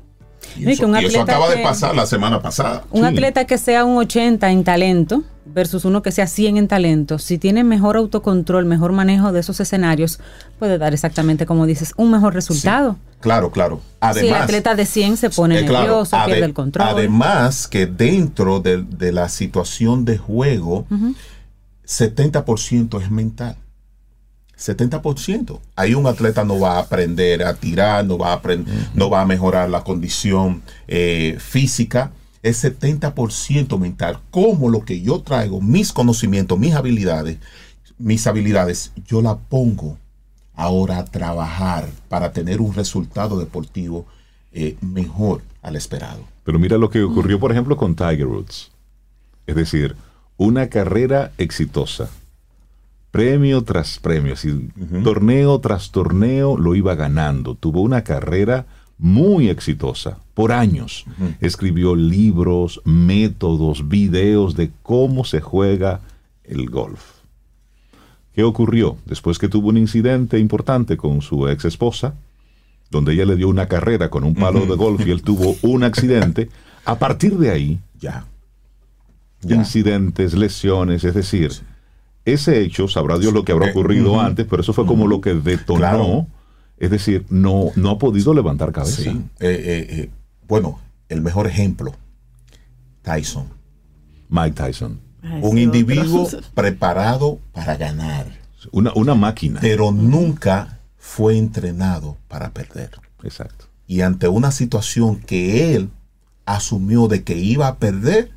Y, eso, acaba de pasar la semana pasada. Un atleta que sea un 80 en talento versus uno que sea 100 en talento, si tiene mejor autocontrol, mejor manejo de esos escenarios, puede dar exactamente como dices, un mejor resultado. claro, claro. Además, si el atleta de 100 se pone eh, nervioso, pierde el control. Además que dentro de, la situación de juego, 70% es mental. 70%. Ahí un atleta no va a aprender a tirar, no va a, aprender, no va a mejorar la condición eh, física. Es 70% mental. Como lo que yo traigo, mis conocimientos, mis habilidades, mis habilidades, yo la pongo ahora a trabajar para tener un resultado deportivo eh, mejor al esperado. Pero mira lo que ocurrió, por ejemplo, con Tiger Woods. Es decir, una carrera exitosa. Premio tras premio, así, torneo tras torneo lo iba ganando. Tuvo una carrera muy exitosa por años. Escribió libros, métodos, videos de cómo se juega el golf. ¿Qué ocurrió? Después que tuvo un incidente importante con su ex esposa, donde ella le dio una carrera con un palo de golf y él tuvo un accidente, a partir de ahí, ya, incidentes, lesiones, es decir, ese hecho, sabrá Dios lo que habrá ocurrido antes, pero eso fue como lo que detonó, es decir, no, no ha podido levantar cabeza. Eh, eh, eh, bueno, el mejor ejemplo, Tyson. Mike Tyson. un individuo preparado para ganar. Una, una máquina. Pero nunca fue entrenado para perder. Exacto. Y ante una situación que él asumió de que iba a perder,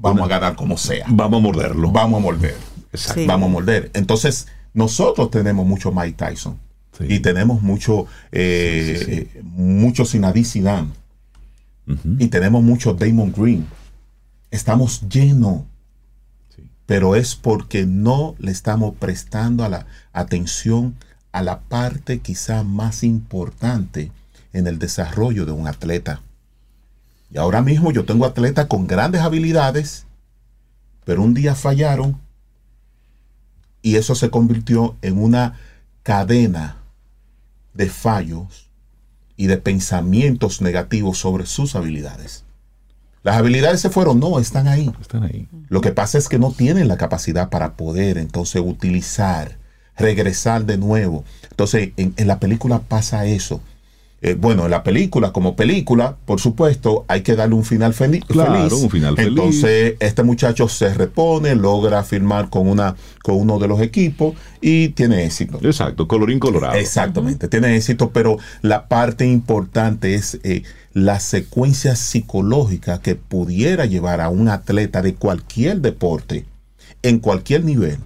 vamos a ganar como sea. Vamos a morderlo. Vamos a morder. Exacto. Vamos a morder. Entonces, nosotros tenemos mucho Mike Tyson. Y tenemos mucho, eh, mucho Sinadí Zidane. Y tenemos mucho Damon Green. Estamos llenos. Pero es porque no le estamos prestando a la atención a la parte quizá más importante en el desarrollo de un atleta. Y ahora mismo yo tengo atletas con grandes habilidades, pero un día fallaron y eso se convirtió en una cadena de fallos y de pensamientos negativos sobre sus habilidades. Las habilidades se fueron, no, están ahí. Están ahí. Lo que pasa es que no tienen la capacidad para poder entonces utilizar, regresar de nuevo. Entonces, en, en la película pasa eso. Eh, bueno, en la película, como película, por supuesto, hay que darle un final feliz. Claro, un final feliz. Entonces, este muchacho se repone, logra firmar con, una, con uno de los equipos y tiene éxito. Exacto, colorín colorado. Exactamente, tiene éxito, pero la parte importante es eh, la secuencia psicológica que pudiera llevar a un atleta de cualquier deporte, en cualquier nivel,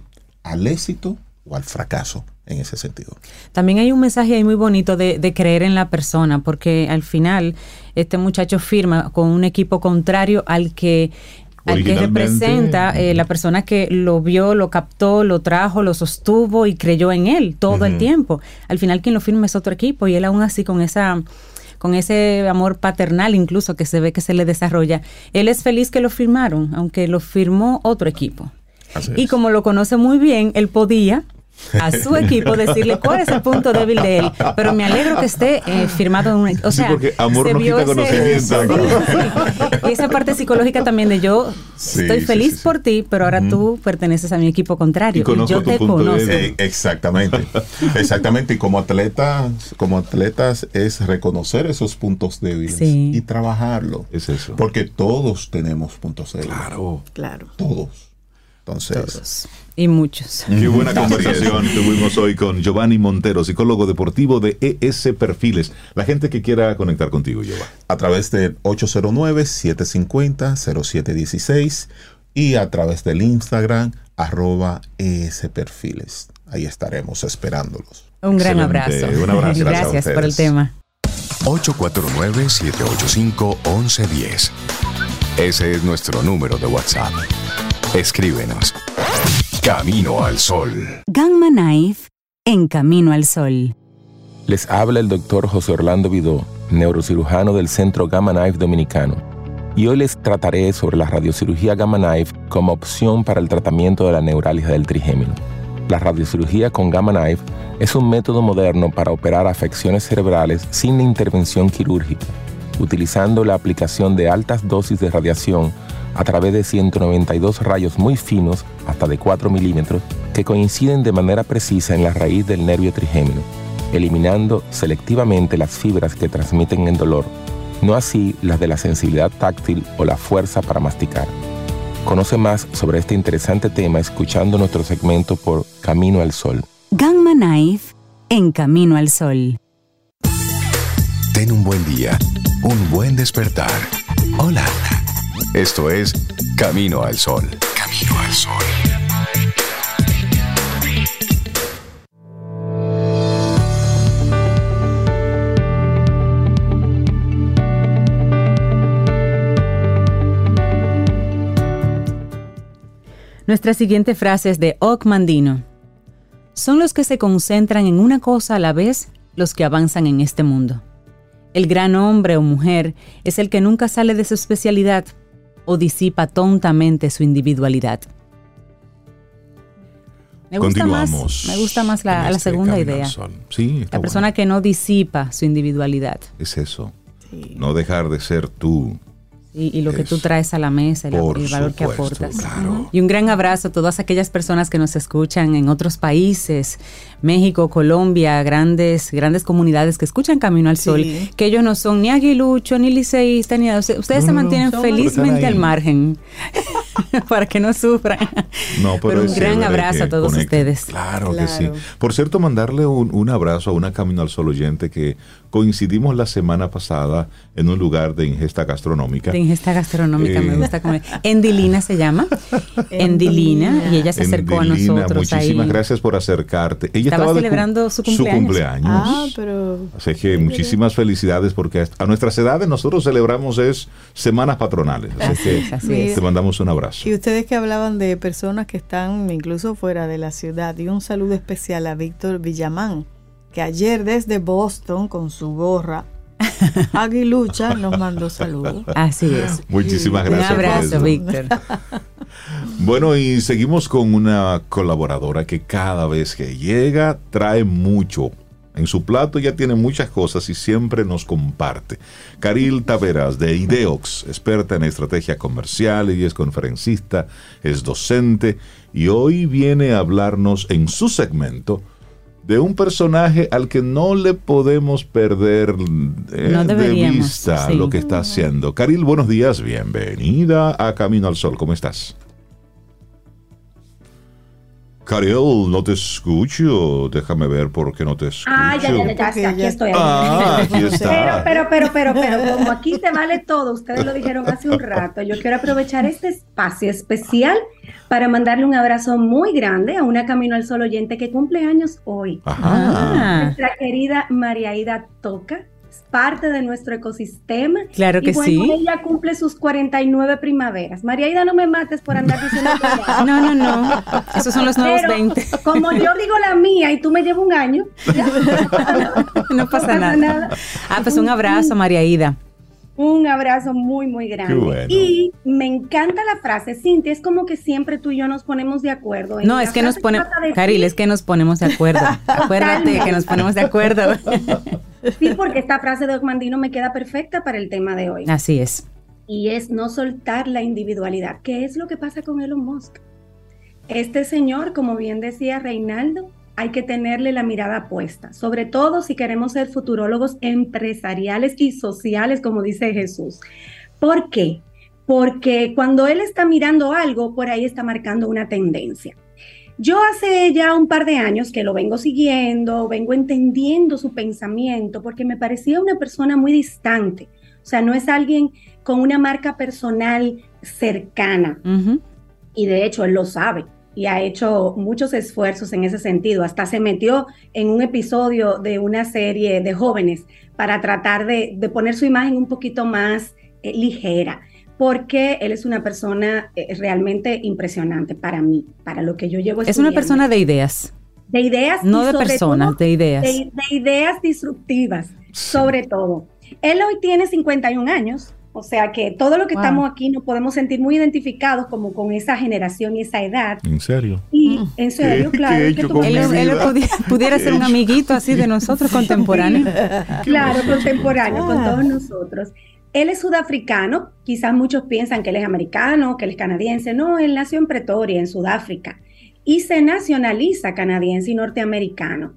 al éxito o al fracaso en ese sentido. También hay un mensaje ahí muy bonito de, creer en la persona, porque al final este muchacho firma con un equipo contrario al que al que representa eh, la persona que lo vio, lo captó, lo trajo, lo sostuvo y creyó en él todo el tiempo. Al final quien lo firma es otro equipo y él aún así con esa con ese amor paternal incluso que se ve que se le desarrolla, él es feliz que lo firmaron, aunque lo firmó otro equipo. y como lo conoce muy bien, él podía a su equipo decirle cuál es el punto débil de él. Pero me alegro que esté eh, firmado en un. O sea, porque amor no quita conocimiento. Y esa parte psicológica también de yo estoy feliz por ti, pero ahora tú perteneces a mi equipo contrario. Y, yo te conozco. Eh, exactamente. Exactamente. Y como atletas, como atletas es reconocer esos puntos débiles y trabajarlo. Es eso. Porque todos tenemos puntos débiles. Claro. Claro. Todos. Entonces. Y muchos. Qué buena conversación tuvimos hoy con Giovanni Montero, psicólogo deportivo de ES Perfiles. La gente que quiera conectar contigo, Giovanni. A través del 809-750-0716 y a través del Instagram, arroba ES Perfiles. Ahí estaremos esperándolos. Un gran abrazo. Un abrazo. Gracias por el tema. 849-785-1110. Ese es nuestro número de WhatsApp. Escríbenos. Camino al Sol. Gamma Knife en Camino al Sol. Les habla el doctor José Orlando Vidó, neurocirujano del Centro Gamma Knife Dominicano. Y hoy les trataré sobre la radiocirugía Gamma Knife como opción para el tratamiento de la neuralgia del trigémino. La radiocirugía con Gamma Knife es un método moderno para operar afecciones cerebrales sin intervención quirúrgica, utilizando la aplicación de altas dosis de radiación a través de 192 rayos muy finos, hasta de 4 milímetros, que coinciden de manera precisa en la raíz del nervio trigémino, eliminando selectivamente las fibras que transmiten el dolor, no así las de la sensibilidad táctil o la fuerza para masticar. Conoce más sobre este interesante tema escuchando nuestro segmento por Camino al Sol. Gamma Knife en Camino al Sol. Ten un buen día, un buen despertar. Hola. Esto es Camino al Sol. Camino al Sol. Nuestra siguiente frase es de Og Mandino. Son los que se concentran en una cosa a la vez los que avanzan en este mundo. El gran hombre o mujer es el que nunca sale de su especialidad o disipa tontamente su individualidad. Me gusta más, me gusta más la, este segunda idea. la persona que no disipa su individualidad. Es eso. No dejar de ser tú, y, lo que tú traes a la mesa, el, el valor que aportas. Y un gran abrazo a todas aquellas personas que nos escuchan en otros países, México, Colombia, grandes, grandes comunidades que escuchan Camino al Sol, que ellos no son ni aguilucho, ni liceísta, ni ustedes se mantienen felizmente al margen para que no sufran. No, pero, un gran abrazo a todos ustedes. Claro, que sí. Por cierto, mandarle un, un abrazo a una Camino al Sol oyente que coincidimos la semana pasada en un lugar de ingesta gastronómica. De ingesta gastronómica, me eh, gusta comer. Endilina se llama. Endilina, y ella se acercó a nosotros. Muchísimas gracias por acercarte. Ella estaba, celebrando su cumpleaños. Ah, pero. Así que muchísimas felicidades porque a nuestras edades nosotros celebramos es semanas patronales. Así, que te mandamos un abrazo. Y ustedes que hablaban de personas que están incluso fuera de la ciudad, y un saludo especial a Víctor Villamán que ayer desde Boston con su gorra Aguilucha nos mandó saludos. Así es. Muchísimas gracias. Un abrazo, Víctor. Bueno, y seguimos con una colaboradora que cada vez que llega trae mucho. En su plato ya tiene muchas cosas y siempre nos comparte. Caril Taveras de Ideox, experta en estrategia comercial y es conferencista, es docente y hoy viene a hablarnos en su segmento de un personaje al que no le podemos perder eh, de vista lo que está haciendo. Caril, buenos días, bienvenida a Camino al Sol, ¿cómo estás? Caril, no te escucho. Déjame ver por qué no te escucho. Ah, ya, ya, ya, aquí estoy. Ah, aquí está. Pero, pero, pero, pero, pero, como aquí se vale todo, ustedes lo dijeron hace un rato, yo quiero aprovechar este espacio especial para mandarle un abrazo muy grande a una Camino al Sol oyente que cumple años hoy. Ajá. Nuestra querida María Ida Toca, parte de nuestro ecosistema. Claro que y bueno, sí. Ella cumple sus 49 primaveras. María Ida, no me mates por andar diciendo No, no, no. Esos son los nuevos 20. Como yo digo la mía y tú me llevas un año. no, pasa, nada. Ah, pues un abrazo, María Ida. Un abrazo muy, muy grande. Y me encanta la frase, Cintia, es como que siempre tú y yo nos ponemos de acuerdo. no, es que nos ponemos, Caril, es que nos ponemos de acuerdo. Acuérdate que nos ponemos de acuerdo. sí, porque esta frase de Ocmandino me queda perfecta para el tema de hoy. Así es. Y es no soltar la individualidad. ¿Qué es lo que pasa con Elon Musk? Este señor, como bien decía Reinaldo, hay que tenerle la mirada puesta, sobre todo si queremos ser futurólogos empresariales y sociales, como dice Jesús. ¿Por qué? Porque cuando él está mirando algo, por ahí está marcando una tendencia. Yo hace ya un par de años que lo vengo siguiendo, vengo entendiendo su pensamiento, porque me parecía una persona muy distante. O sea, no es alguien con una marca personal cercana. Y de hecho, él lo sabe y ha hecho muchos esfuerzos en ese sentido. Hasta se metió en un episodio de una serie de jóvenes para tratar de, poner su imagen un poquito más eh, ligera, porque él es una persona eh, realmente impresionante para mí, para lo que yo llevo. Es una persona de ideas. De ideas. No de personas, de ideas. De, de ideas disruptivas, sobre todo. Él hoy tiene 51 años, o sea que todo lo que estamos aquí nos podemos sentir muy identificados como con esa generación y esa edad. ¿En serio? Y mm. en serio, claro. él, pudiera, ser un amiguito así de nosotros contemporáneo. claro, contemporáneo, con todos nosotros. Él es sudafricano, quizás muchos piensan que él es americano, que él es canadiense. No, él nació en Pretoria, en Sudáfrica, y se nacionaliza canadiense y norteamericano.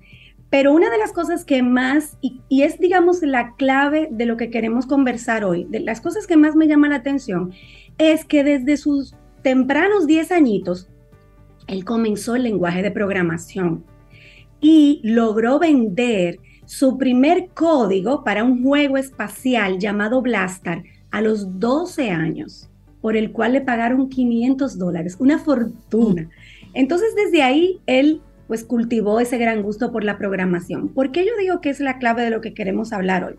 Pero una de las cosas que más, y, es digamos la clave de lo que queremos conversar hoy, de las cosas que más me llama la atención, es que desde sus tempranos 10 añitos, él comenzó el lenguaje de programación y logró vender su primer código para un juego espacial llamado Blastar a los 12 años, por el cual le pagaron 500 dólares, una fortuna. Mm. Entonces desde ahí él pues cultivó ese gran gusto por la programación. ¿Por qué yo digo que es la clave de lo que queremos hablar hoy?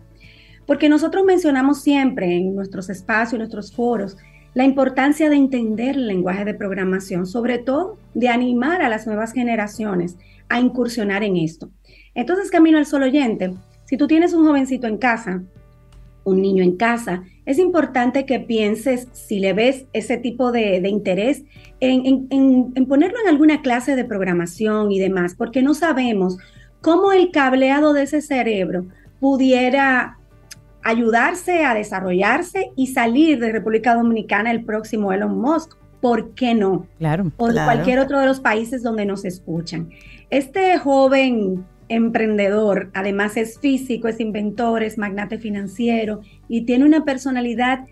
Porque nosotros mencionamos siempre en nuestros espacios, en nuestros foros, la importancia de entender el lenguaje de programación, sobre todo de animar a las nuevas generaciones a incursionar en esto. Entonces, camino al solo oyente, si tú tienes un jovencito en casa, un niño en casa, es importante que pienses, si le ves ese tipo de, interés, en, en, ponerlo en alguna clase de programación y demás, porque no sabemos cómo el cableado de ese cerebro pudiera ayudarse a desarrollarse y salir de República Dominicana el próximo Elon Musk. ¿Por qué no? Claro. O de cualquier otro de los países donde nos escuchan. Este joven emprendedor, además es físico, es inventor, es magnate financiero y tiene una personalidad,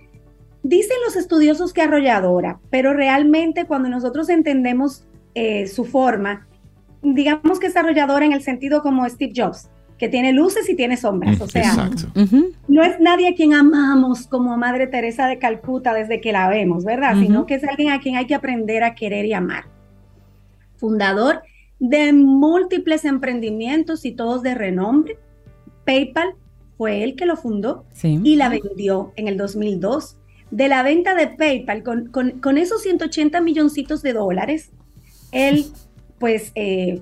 dicen los estudiosos que arrolladora, pero realmente cuando nosotros entendemos eh, su forma, digamos que es arrolladora en el sentido como Steve Jobs, que tiene luces y tiene sombras. O sea, no es nadie a quien amamos como Madre Teresa de Calcuta desde que la vemos, ¿verdad? Sino que es alguien a quien hay que aprender a querer y amar. Fundador de múltiples emprendimientos y todos de renombre. PayPal fue él que lo fundó y la vendió en el 2002. De la venta de PayPal, con, esos 180 milloncitos de dólares, él pues eh,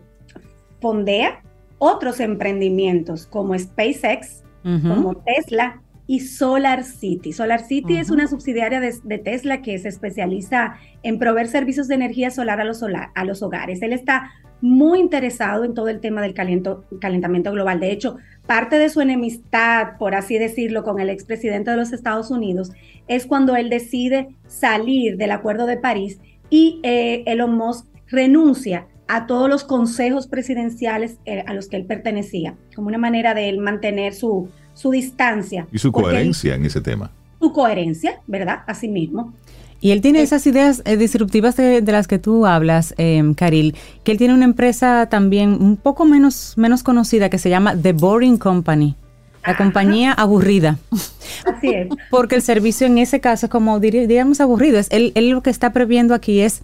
fondea otros emprendimientos como SpaceX, como Tesla y Solar City. Solar City es una subsidiaria de, Tesla que se especializa en proveer servicios de energía solar a los, a los hogares. Él está muy interesado en todo el tema del calentamiento global. De hecho, parte de su enemistad, por así decirlo, con el expresidente de los Estados Unidos es cuando él decide salir del Acuerdo de París y eh, Elon Musk renuncia a todos los consejos presidenciales eh, a los que él pertenecía, como una manera de él mantener su, su distancia. Y su coherencia en ese tema. Su coherencia, ¿verdad? Asimismo. Y él tiene esas ideas eh, disruptivas de, las que tú hablas, eh, Karil, que él tiene una empresa también un poco menos, menos conocida que se llama The Boring Company. La compañía aburrida. Así es. Porque el servicio en ese caso es como, diríamos, aburrido. Es, él, él lo que está previendo aquí es,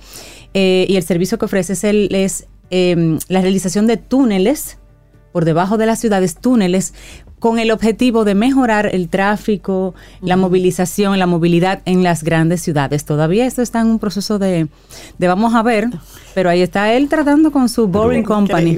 eh, y el servicio que ofrece es, el, es em, la realización de túneles por debajo de las ciudades, túneles con el objetivo de mejorar el tráfico, la movilización, la movilidad en las grandes ciudades. Todavía esto está en un proceso de, de vamos a ver, pero ahí está él tratando con su Boring Company.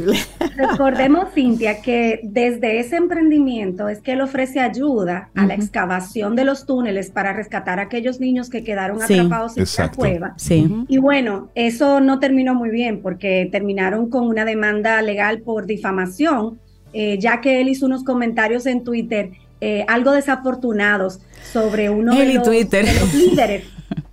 Recordemos, Cintia, que desde ese emprendimiento es que él ofrece ayuda a la excavación de los túneles para rescatar a aquellos niños que quedaron atrapados en la cueva. Sí. Y bueno, eso no terminó muy bien porque terminaron con una demanda legal por difamación eh, ya que él hizo unos comentarios en Twitter eh, algo desafortunados sobre uno de los, líderes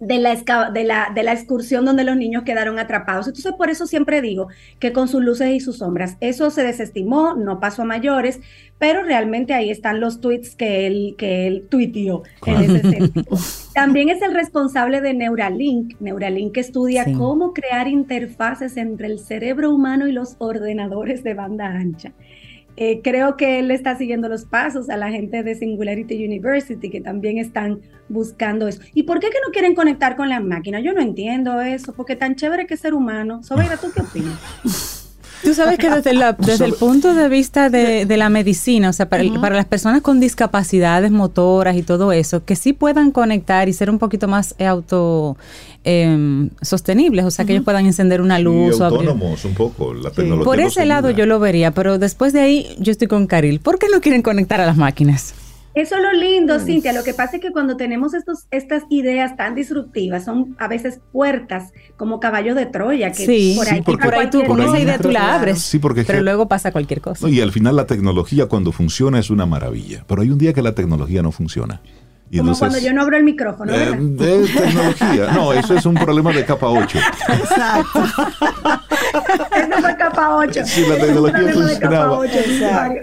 de la, de, la, de la excursión donde los niños quedaron atrapados. Entonces, por eso siempre digo que con sus luces y sus sombras, eso se desestimó, no pasó a mayores, pero realmente ahí están los tweets que él, que él tuiteó en ese sentido. También es el responsable de Neuralink. Neuralink estudia cómo crear interfaces entre el cerebro humano y los ordenadores de banda ancha. Eh, creo que él está siguiendo los pasos a la gente de Singularity University que también están buscando eso. ¿Y por qué que no quieren conectar con la máquina? Yo no entiendo eso, porque tan chévere que ser humano. Sobeira, ¿tú qué opinas? Tú sabes que desde, desde el punto de vista de, la medicina, o sea, para, las personas con discapacidades motoras y todo eso, que sí puedan conectar y ser un poquito más auto em, sostenibles, o sea, que ellos puedan encender una luz. Y autónomos un poco, la tecnología. Por ese lado yo lo vería, pero después de ahí yo estoy con Caril. ¿Por qué no quieren conectar a las máquinas? Eso es lo lindo, Cintia. Lo que pasa es que cuando tenemos estos, estas ideas tan disruptivas, son a veces puertas como caballo de Troya. Que sí, por ahí, por ahí tú con esa idea tú la abres. Sí, porque pero luego pasa cualquier cosa. y al final la tecnología cuando funciona es una maravilla. Pero hay un día que la tecnología no funciona. Como cuando yo no abro el micrófono. Eh, de tecnología. No, eso es un problema de capa 8. Exacto. eso fue capa 8. Sí, la tecnología funcionaba.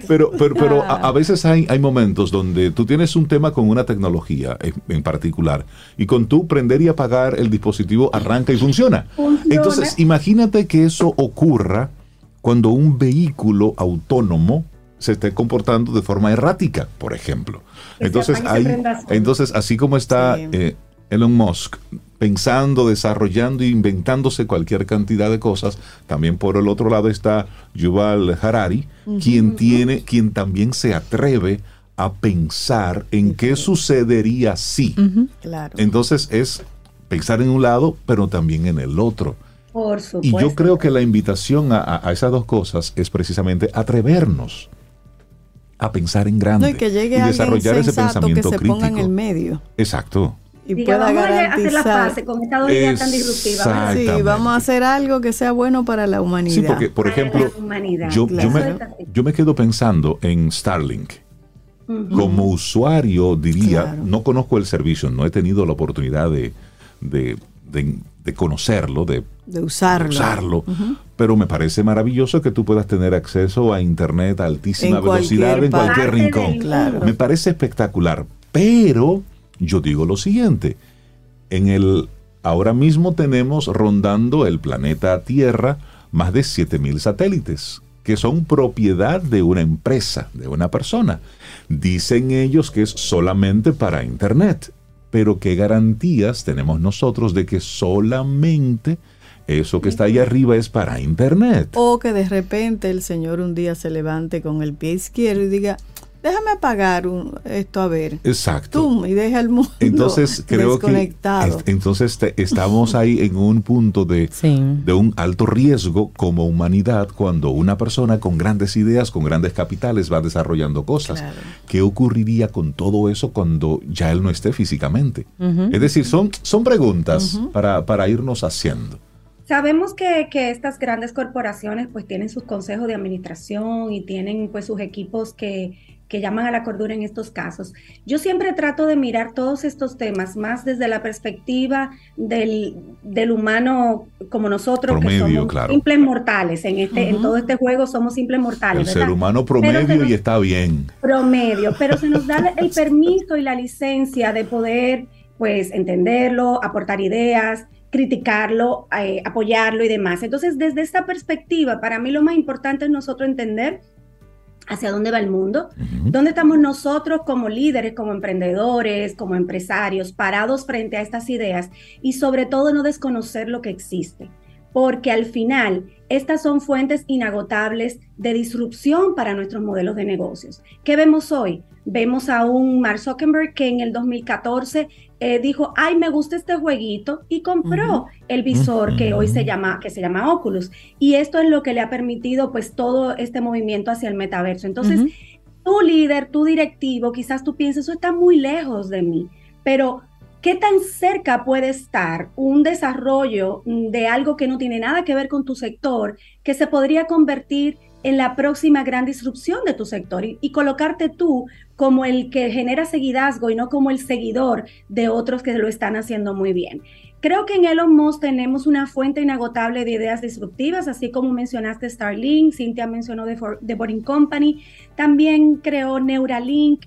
pero pero, pero a, veces hay, hay momentos donde tú tienes un tema con una tecnología en, particular y con tú prender y apagar el dispositivo arranca y funciona. Entonces, imagínate que eso ocurra cuando un vehículo autónomo se esté comportando de forma errática, por ejemplo. Entonces, hay, entonces así como está eh, Elon Musk pensando, desarrollando e inventándose cualquier cantidad de cosas, también por el otro lado está Yuval Harari, quien tiene, quien también se atreve a pensar en qué sucedería si. Claro. Entonces es pensar en un lado, pero también en el otro. Por Y yo creo que la invitación a, esas dos cosas es precisamente atrevernos a pensar en grande y, que llegue desarrollar ese pensamiento que se ponga en el medio. Exacto. Y pueda vamos garantizar. a hacer la paz con esta idea tan disruptiva. Sí, vamos a hacer algo que sea bueno para la humanidad. Sí, porque, por ejemplo, yo, me, yo, me, quedo pensando en Starlink. Como usuario diría, no conozco el servicio, no he tenido la oportunidad de, de, conocerlo, de, usarlo. Pero me parece maravilloso que tú puedas tener acceso a Internet a altísima velocidad en cualquier rincón. Me parece espectacular. Pero yo digo lo siguiente, en el ahora mismo tenemos rondando el planeta Tierra más de 7000 satélites que son propiedad de una empresa, de una persona. Dicen ellos que es solamente para Internet, pero ¿qué garantías tenemos nosotros de que solamente eso que está ahí arriba es para Internet? O que de repente el Señor un día se levante con el pie izquierdo y diga, déjame apagar esto a ver. Exacto. y deja el mundo entonces, creo Que, entonces estamos ahí en un punto de, de un alto riesgo como humanidad cuando una persona con grandes ideas, con grandes capitales va desarrollando cosas. ¿Qué ocurriría con todo eso cuando ya él no esté físicamente? Es decir, son, son preguntas para, para irnos haciendo. Sabemos que, que, estas grandes corporaciones pues tienen sus consejos de administración y tienen pues sus equipos que, que llaman a la cordura en estos casos. Yo siempre trato de mirar todos estos temas más desde la perspectiva del, del humano como nosotros, que somos simples mortales. En, este, en todo este juego somos simples mortales. El ser humano promedio y está bien. Promedio, pero se nos da el permiso y la licencia de poder pues entenderlo, aportar ideas, criticarlo, eh, apoyarlo y demás. Entonces, desde esta perspectiva, para mí lo más importante es nosotros entender hacia dónde va el mundo, dónde estamos nosotros como líderes, como emprendedores, como empresarios, parados frente a estas ideas y sobre todo no desconocer lo que existe, porque al final estas son fuentes inagotables de disrupción para nuestros modelos de negocios. ¿Qué vemos hoy? Vemos a un Mark Zuckerberg que en el 2014 eh, dijo, ay, me gusta este jueguito y compró el visor que hoy se llama, que se llama Oculus. Y esto es lo que le ha permitido pues todo este movimiento hacia el metaverso. Entonces, tu líder, tu directivo, quizás tú pienses, eso está muy lejos de mí, pero ¿qué tan cerca puede estar un desarrollo de algo que no tiene nada que ver con tu sector, que se podría convertir en la próxima gran disrupción de tu sector y, colocarte tú como el que genera seguidazgo y no como el seguidor de otros que lo están haciendo muy bien. Creo que en Elon Musk tenemos una fuente inagotable de ideas disruptivas, así como mencionaste Starlink, Cynthia mencionó The, Boring Company, también creó Neuralink,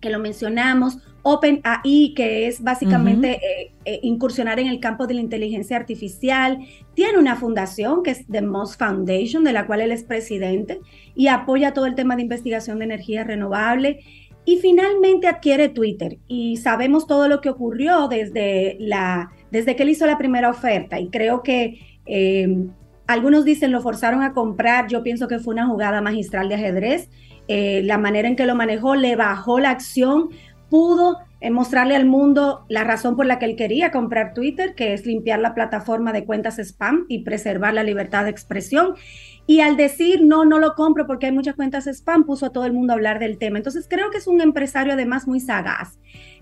que lo mencionamos, OpenAI, que es básicamente eh, eh, incursionar en el campo de la inteligencia artificial. Tiene una fundación que es The Moss Foundation, de la cual él es presidente y apoya todo el tema de investigación de energía renovable. Y finalmente adquiere Twitter. Y sabemos todo lo que ocurrió desde, la, desde que él hizo la primera oferta. Y creo que eh, algunos dicen lo forzaron a comprar, yo pienso que fue una jugada magistral de ajedrez, la manera en que lo manejó le bajó la acción pudo mostrarle al mundo la razón por la que él quería comprar Twitter, que es limpiar la plataforma de cuentas spam y preservar la libertad de expresión. Y al decir, no, no lo compro porque hay muchas cuentas spam, puso a todo el mundo a hablar del tema. Entonces creo que es un empresario además muy sagaz.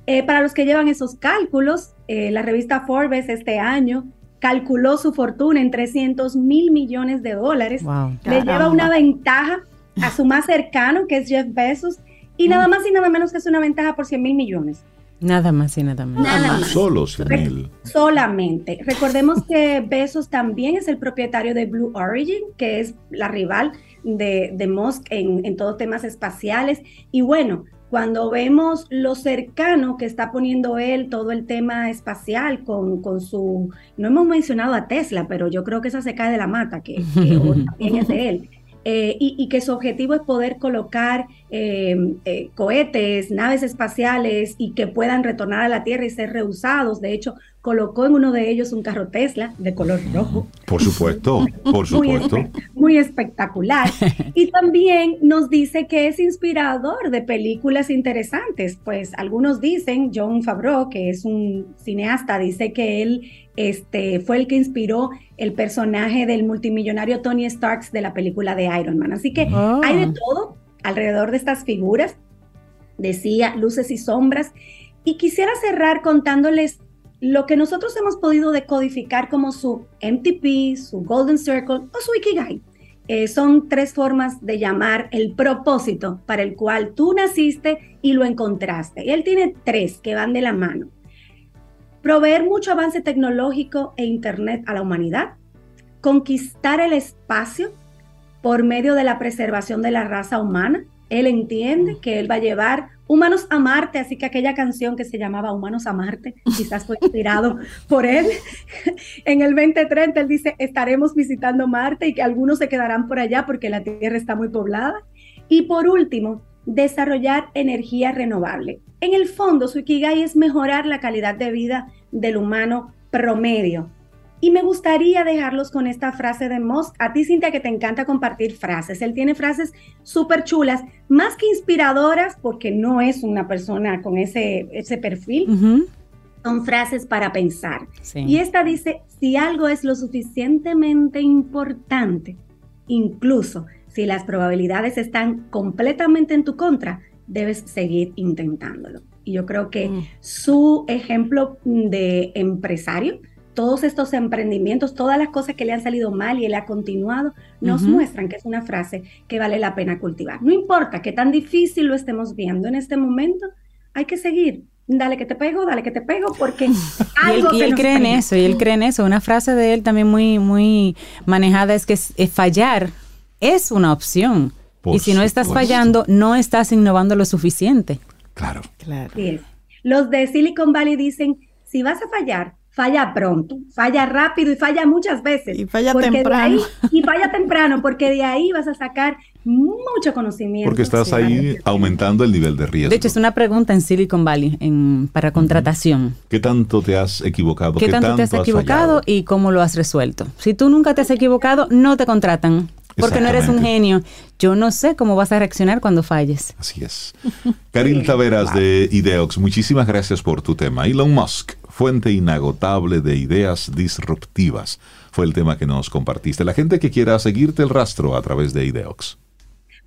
Eh, para los que llevan esos cálculos, eh, la revista Forbes este año calculó su fortuna en 300 mil millones de dólares. Le lleva una ventaja a su más cercano, que es Jeff Bezos, y nada más y nada menos que es una ventaja por 100 mil millones. Nada más y nada menos. Nada más. Solo 100 mil. Solamente. Recordemos que Besos también es el propietario de Blue Origin, que es la rival de, de Musk en, en todos temas espaciales. Y bueno, cuando vemos lo cercano que está poniendo él todo el tema espacial con, con, su, no hemos mencionado a Tesla, pero yo creo que esa se cae de la mata, que, que también es de él. Eh, y, que su objetivo es poder colocar eh, eh, cohetes, naves espaciales y que puedan retornar a la Tierra y ser reusados. De hecho, colocó en uno de ellos un carro Tesla de color rojo. Por supuesto, por supuesto. Muy, espectacular. Y también nos dice que es inspirador de películas interesantes. Pues algunos dicen, John Favreau, que es un cineasta, dice que él este, fue el que inspiró el personaje del multimillonario Tony Starks de la película de Iron Man. Así que hay de ah. todo alrededor de estas figuras. Decía luces y sombras. Y quisiera cerrar contándoles lo que nosotros hemos podido decodificar como su MTP, su Golden Circle o su Ikigai. Eh, son tres formas de llamar el propósito para el cual tú naciste y lo encontraste. Y él tiene tres que van de la mano. Proveer mucho avance tecnológico e Internet a la humanidad. Conquistar el espacio por medio de la preservación de la raza humana. Él entiende que él va a llevar Humanos a Marte, así que aquella canción que se llamaba Humanos a Marte, quizás fue inspirado por él. En el 2030 él dice, estaremos visitando Marte y que algunos se quedarán por allá porque la Tierra está muy poblada. Y por último, desarrollar energía renovable. En el fondo, su Ikigai es mejorar la calidad de vida del humano promedio, y me gustaría dejarlos con esta frase de Musk. A ti, Cintia, que te encanta compartir frases. Él tiene frases súper chulas, más que inspiradoras, porque no es una persona con ese, ese perfil. Son frases para pensar. Y esta dice, si algo es lo suficientemente importante, incluso si las probabilidades están completamente en tu contra, debes seguir intentándolo. Y yo creo que mm. su ejemplo de empresario todos estos emprendimientos, todas las cosas que le han salido mal y él ha continuado, nos muestran que es una frase que vale la pena cultivar. No importa qué tan difícil lo estemos viendo en este momento, hay que seguir. Dale que te pego, dale que te pego, porque algo y él, cree en eso, y él cree en eso. Una frase de él también muy, muy manejada es que fallar es una opción. y si no estás fallando, no estás innovando lo suficiente. Claro. claro. Los de Silicon Valley dicen, si vas a fallar, falla pronto, falla rápido y falla muchas veces. Y falla temprano. y falla temprano, porque de ahí vas a sacar mucho conocimiento. Porque estás ahí aumentando el nivel de riesgo. De hecho, es una pregunta en Silicon Valley en, para contratación. ¿Qué tanto te has equivocado? ¿Qué, tanto, te has, equivocado y cómo lo has resuelto? Si tú nunca te has equivocado, no te contratan. Porque no eres un genio. Yo no sé cómo vas a reaccionar cuando falles. Así es. Karil Taveras de Ideox, muchísimas gracias por tu tema. Elon Musk fuente inagotable de ideas disruptivas. Fue el tema que nos compartiste. La gente que quiera seguirte el rastro a través de Ideox.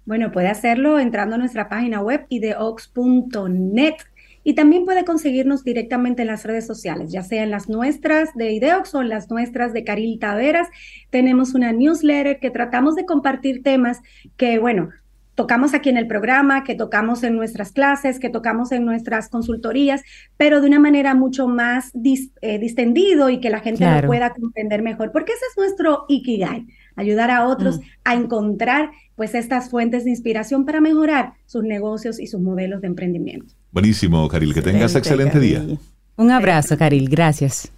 Bueno, puede hacerlo entrando a nuestra página web ideox.net y también puede conseguirnos directamente en las redes sociales, ya sea en las nuestras de Ideox o en las nuestras de Caril Taveras. Tenemos una newsletter que tratamos de compartir temas que, bueno, tocamos aquí en el programa, que tocamos en nuestras clases, que tocamos en nuestras consultorías, pero de una manera mucho más eh, distendido y que la gente lo pueda comprender mejor, porque ese es nuestro Ikigai, ayudar a otros mm. a encontrar pues estas fuentes de inspiración para mejorar sus negocios y sus modelos de emprendimiento. Buenísimo, Caril, que tengas excelente día. Un abrazo, Caril, gracias.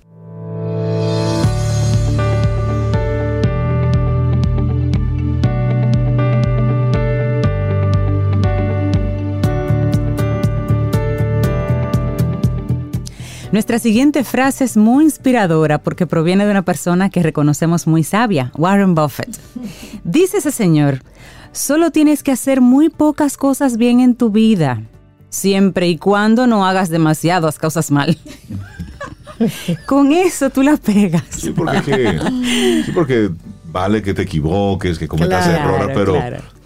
Nuestra siguiente frase es muy inspiradora porque proviene de una persona que reconocemos muy sabia, Warren Buffett. Dice ese señor, solo tienes que hacer muy pocas cosas bien en tu vida, siempre y cuando no hagas demasiadas cosas mal. Con eso tú la pegas. Sí, porque, vale que te equivoques, que cometas errores, pero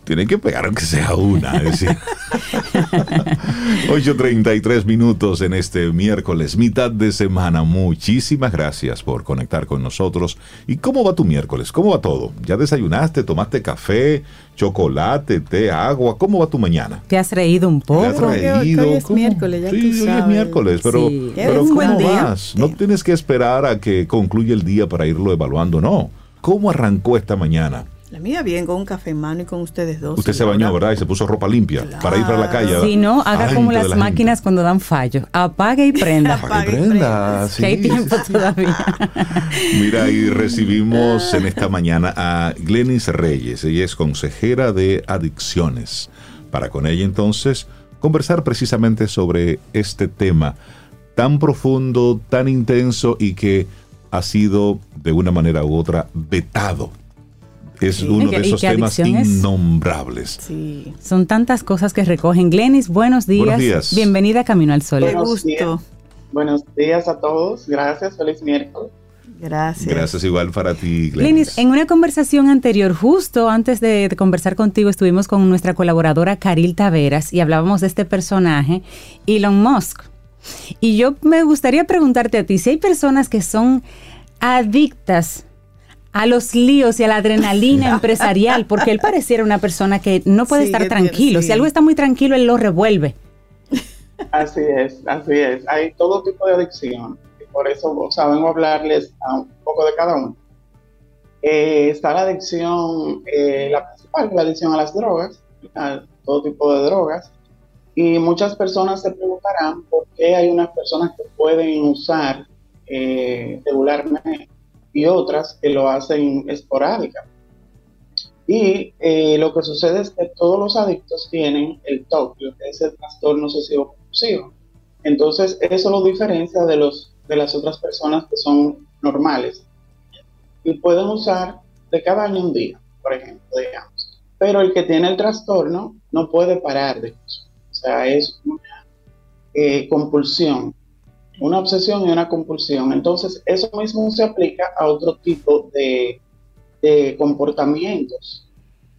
tienen que pegar aunque sea una. 8.33 minutos en este miércoles, mitad de semana. Muchísimas gracias por conectar con nosotros. ¿Y cómo va tu miércoles? ¿Cómo va todo? ¿Ya desayunaste? ¿Tomaste café? ¿Chocolate? ¿Té? ¿Agua? ¿Cómo va tu mañana? ¿Te has reído un poco? ¿Te has reído? Hoy es miércoles, ya sí, hoy es miércoles, pero, pero ¿cómo vas? No tienes que esperar a que concluya el día para irlo evaluando, no. ¿Cómo arrancó esta mañana? La mía bien, con un café en mano y con ustedes dos. Usted se bañó, ¿verdad? Y se puso ropa limpia para ir para la calle. Si no, haga como las máquinas cuando dan fallo. Apague y prenda. Apague y prenda. Sí. Que hay tiempo todavía. Mira, y recibimos en esta mañana a Glenis Reyes. Ella es consejera de adicciones. Para con ella entonces conversar precisamente sobre este tema tan profundo, tan intenso y que ha sido de una manera u otra vetado es uno de esos temas innombrables. Sí. Son tantas cosas que recogen. Glenis, buenos días. Buenos días. Bienvenida a Camino al Sol. Buenos gusto. Días. Buenos días a todos. Gracias. Feliz miércoles. Gracias. Gracias igual para ti, Glenis. Glenis, en una conversación anterior, justo antes de, de, conversar contigo, estuvimos con nuestra colaboradora Caril Taveras y hablábamos de este personaje, Elon Musk. Y yo me gustaría preguntarte a ti, si hay personas que son adictas a los líos y a la adrenalina empresarial, porque él pareciera una persona que no puede estar tranquilo. Si algo está muy tranquilo, él lo revuelve. Así es, así es. Hay todo tipo de adicción. Y por eso saben hablarles un poco de cada uno. Eh, está la adicción, eh, la principal, la adicción a las drogas, a todo tipo de drogas. Y muchas personas se preguntarán por qué hay unas personas que pueden usar eh, regularmente y otras que lo hacen esporádica. Y eh, lo que sucede es que todos los adictos tienen el TOC, que es el trastorno obsesivo compulsivo. Entonces, eso lo diferencia de, los, de las otras personas que son normales. Y pueden usar de cada año un día, por ejemplo, digamos. Pero el que tiene el trastorno no puede parar de eso. O sea, es una eh, compulsión una obsesión y una compulsión. Entonces, eso mismo se aplica a otro tipo de, comportamientos.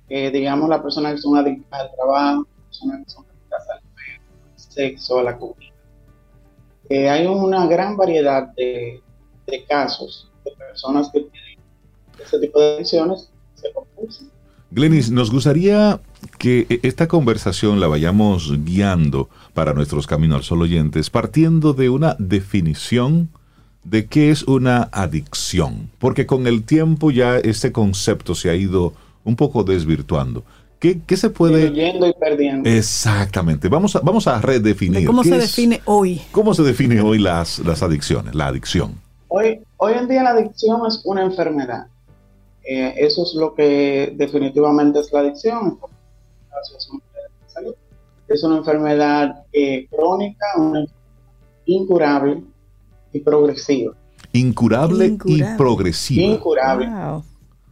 digamos, las personas que son adictas al trabajo, personas que son adictas al sexo, a la comida. hay una gran variedad de, de, casos de personas que tienen ese tipo de adicciones se compulsan. Glenis, nos gustaría que e, esta conversación la vayamos guiando para nuestros Camino al Sol oyentes, partiendo de una definición de qué es una adicción, porque con el tiempo ya este concepto se ha ido un poco desvirtuando. ¿Qué, qué se puede...? Yendo y perdiendo. Exactamente. Vamos a, vamos a redefinir. ¿Cómo se define hoy? ¿Cómo se define hoy las, las adicciones, la adicción? Hoy, hoy en día la adicción es una enfermedad eh, eso es lo que definitivamente es la adicción. Es una enfermedad eh, crónica, incurable y progresiva. Incurable, y progresiva. Incurable.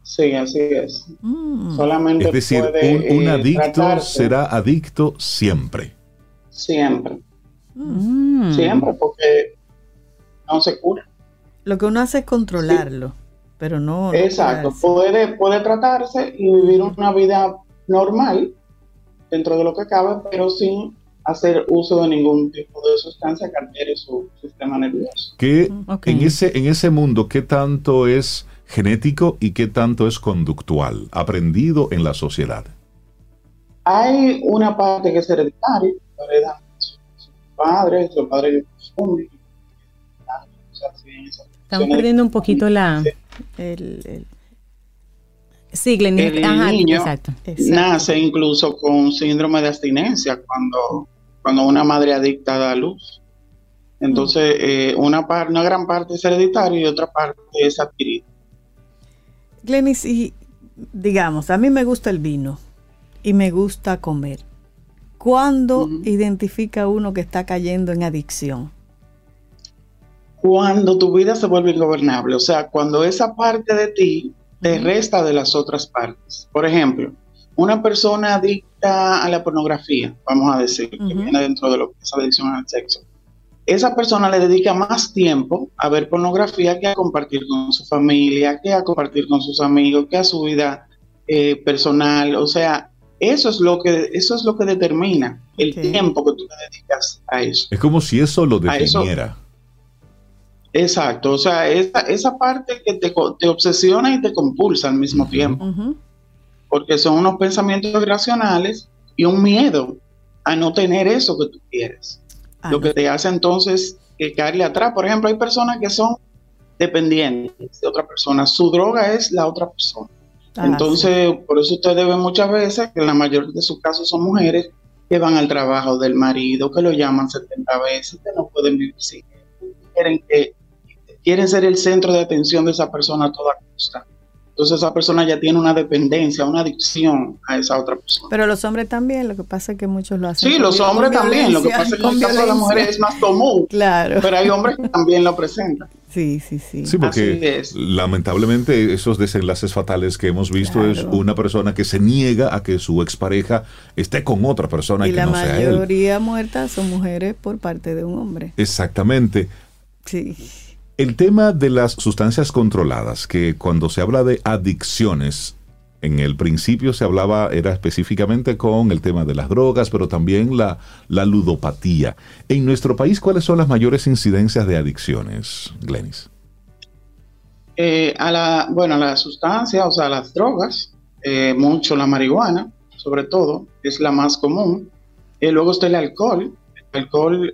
Sí, así es. Mm. Solamente es decir, un, eh, adicto será adicto siempre. Siempre. Mm. Siempre, porque no se cura. Lo que uno hace es controlarlo pero no. Exacto, puede, puede tratarse y vivir una vida normal dentro de lo que cabe, pero sin hacer uso de ningún tipo de sustancia que altere su sistema nervioso. ¿Qué, mm, en, ese, en ese mundo, ¿qué tanto es genético y qué tanto es conductual, aprendido en la sociedad? Hay una parte que es hereditaria, heredan sus padres, los padres de Estamos perdiendo un poquito la, el, el Sí, el niño exacto. nace incluso con síndrome de abstinencia cuando, cuando una madre adicta da luz. Entonces, mm. eh, una, una gran parte es hereditaria y otra parte es adquirida. Glenis, y digamos, a mí me gusta el vino y me gusta comer. ¿Cuándo identifica uno que está cayendo en adicción? Cuando tu vida se vuelve ingobernable, o sea, cuando esa parte de ti te resta de las otras partes. Por ejemplo, una persona adicta a la pornografía, vamos a decir, que viene dentro de lo que es adicción al sexo, esa persona le dedica más tiempo a ver pornografía que a compartir con su familia, que a compartir con sus amigos, que a su vida eh, personal. O sea, eso es lo que eso es lo que determina el tiempo que tú le dedicas a eso. Es como si eso lo definiera. Exacto, o sea, esa, esa parte que te, te, obsesiona y te compulsa al mismo tiempo, porque son unos pensamientos irracionales y un miedo a no tener eso que tú quieres, ah, lo que te hace entonces que caerle atrás. Por ejemplo, hay personas que son dependientes de otra persona, su droga es la otra persona. Ah, Entonces, por eso ustedes ven muchas veces que en la mayoría de sus casos son mujeres que van al trabajo del marido, que lo llaman 70 veces, que no pueden vivir sin él, quieren, que, quieren ser el centro de atención de esa persona a toda costa. Entonces esa persona ya tiene una dependencia, una adicción a esa otra persona. Pero los hombres también, lo que pasa es que muchos lo hacen. Sí, los hombres también, lo que pasa es que en el caso de las mujeres es más común. Claro. Pero hay hombres que también lo presentan. Sí, sí, sí. Sí, porque lamentablemente esos desenlaces fatales que hemos visto es una persona que se niega a que su expareja esté con otra persona y, que no sea él. La mayoría muertas son mujeres por parte de un hombre. Exactamente. Sí. El tema de las sustancias controladas, que cuando se habla de adicciones, en el principio se hablaba, era específicamente con el tema de las drogas, pero también la, ludopatía. En nuestro país, ¿cuáles son las mayores incidencias de adicciones, Glenis? Eh, a la, bueno, a las sustancias, o sea, a las drogas, eh, mucho la marihuana, sobre todo, es la más común. eh, luego está el alcohol. El alcohol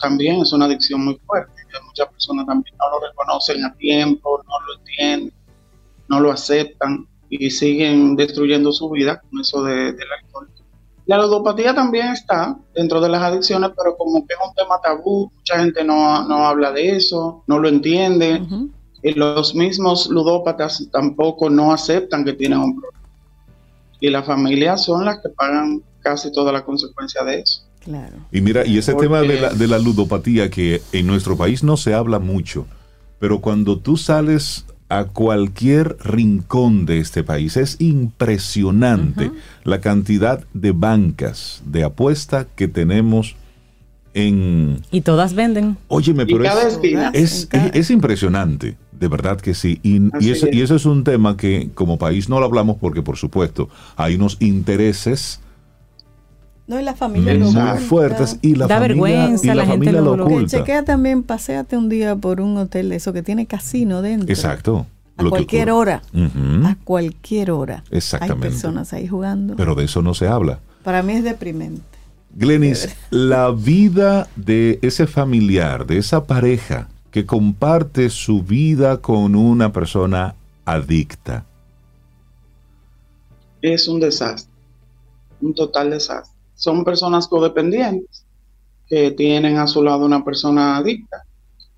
también es una adicción muy fuerte muchas personas también no lo reconocen a tiempo, no lo entienden, no lo aceptan y siguen destruyendo su vida con eso de, del alcohol. La ludopatía también está dentro de las adicciones, pero como que es un tema tabú, mucha gente no, no habla de eso, no lo entiende. Y los mismos ludópatas tampoco no aceptan que tienen un problema. Y las familias son las que pagan casi toda la consecuencia de eso. Y mira, y ese tema de la, de la ludopatía que en nuestro país no se habla mucho, pero cuando tú sales a cualquier rincón de este país. Es impresionante la cantidad de bancas de apuesta que tenemos en... Y todas venden. Óyeme, pero es, es, impresionante, de verdad que sí. Y, y, eso, y eso es un tema que como país no lo hablamos porque, por supuesto, hay unos intereses no, y la familia lo muy fuertes y la da familia, vergüenza, la, gente lo, lo Chequea también, paséate un día por un hotel eso que tiene casino dentro. Exacto. A cualquier hora. A cualquier hora. Exactamente. Hay personas ahí jugando. Pero de eso no se habla. Para mí es deprimente. Glenis, la vida de ese familiar, de esa pareja que comparte su vida con una persona adicta. Es un desastre. Un total desastre son personas codependientes que tienen a su lado una persona adicta.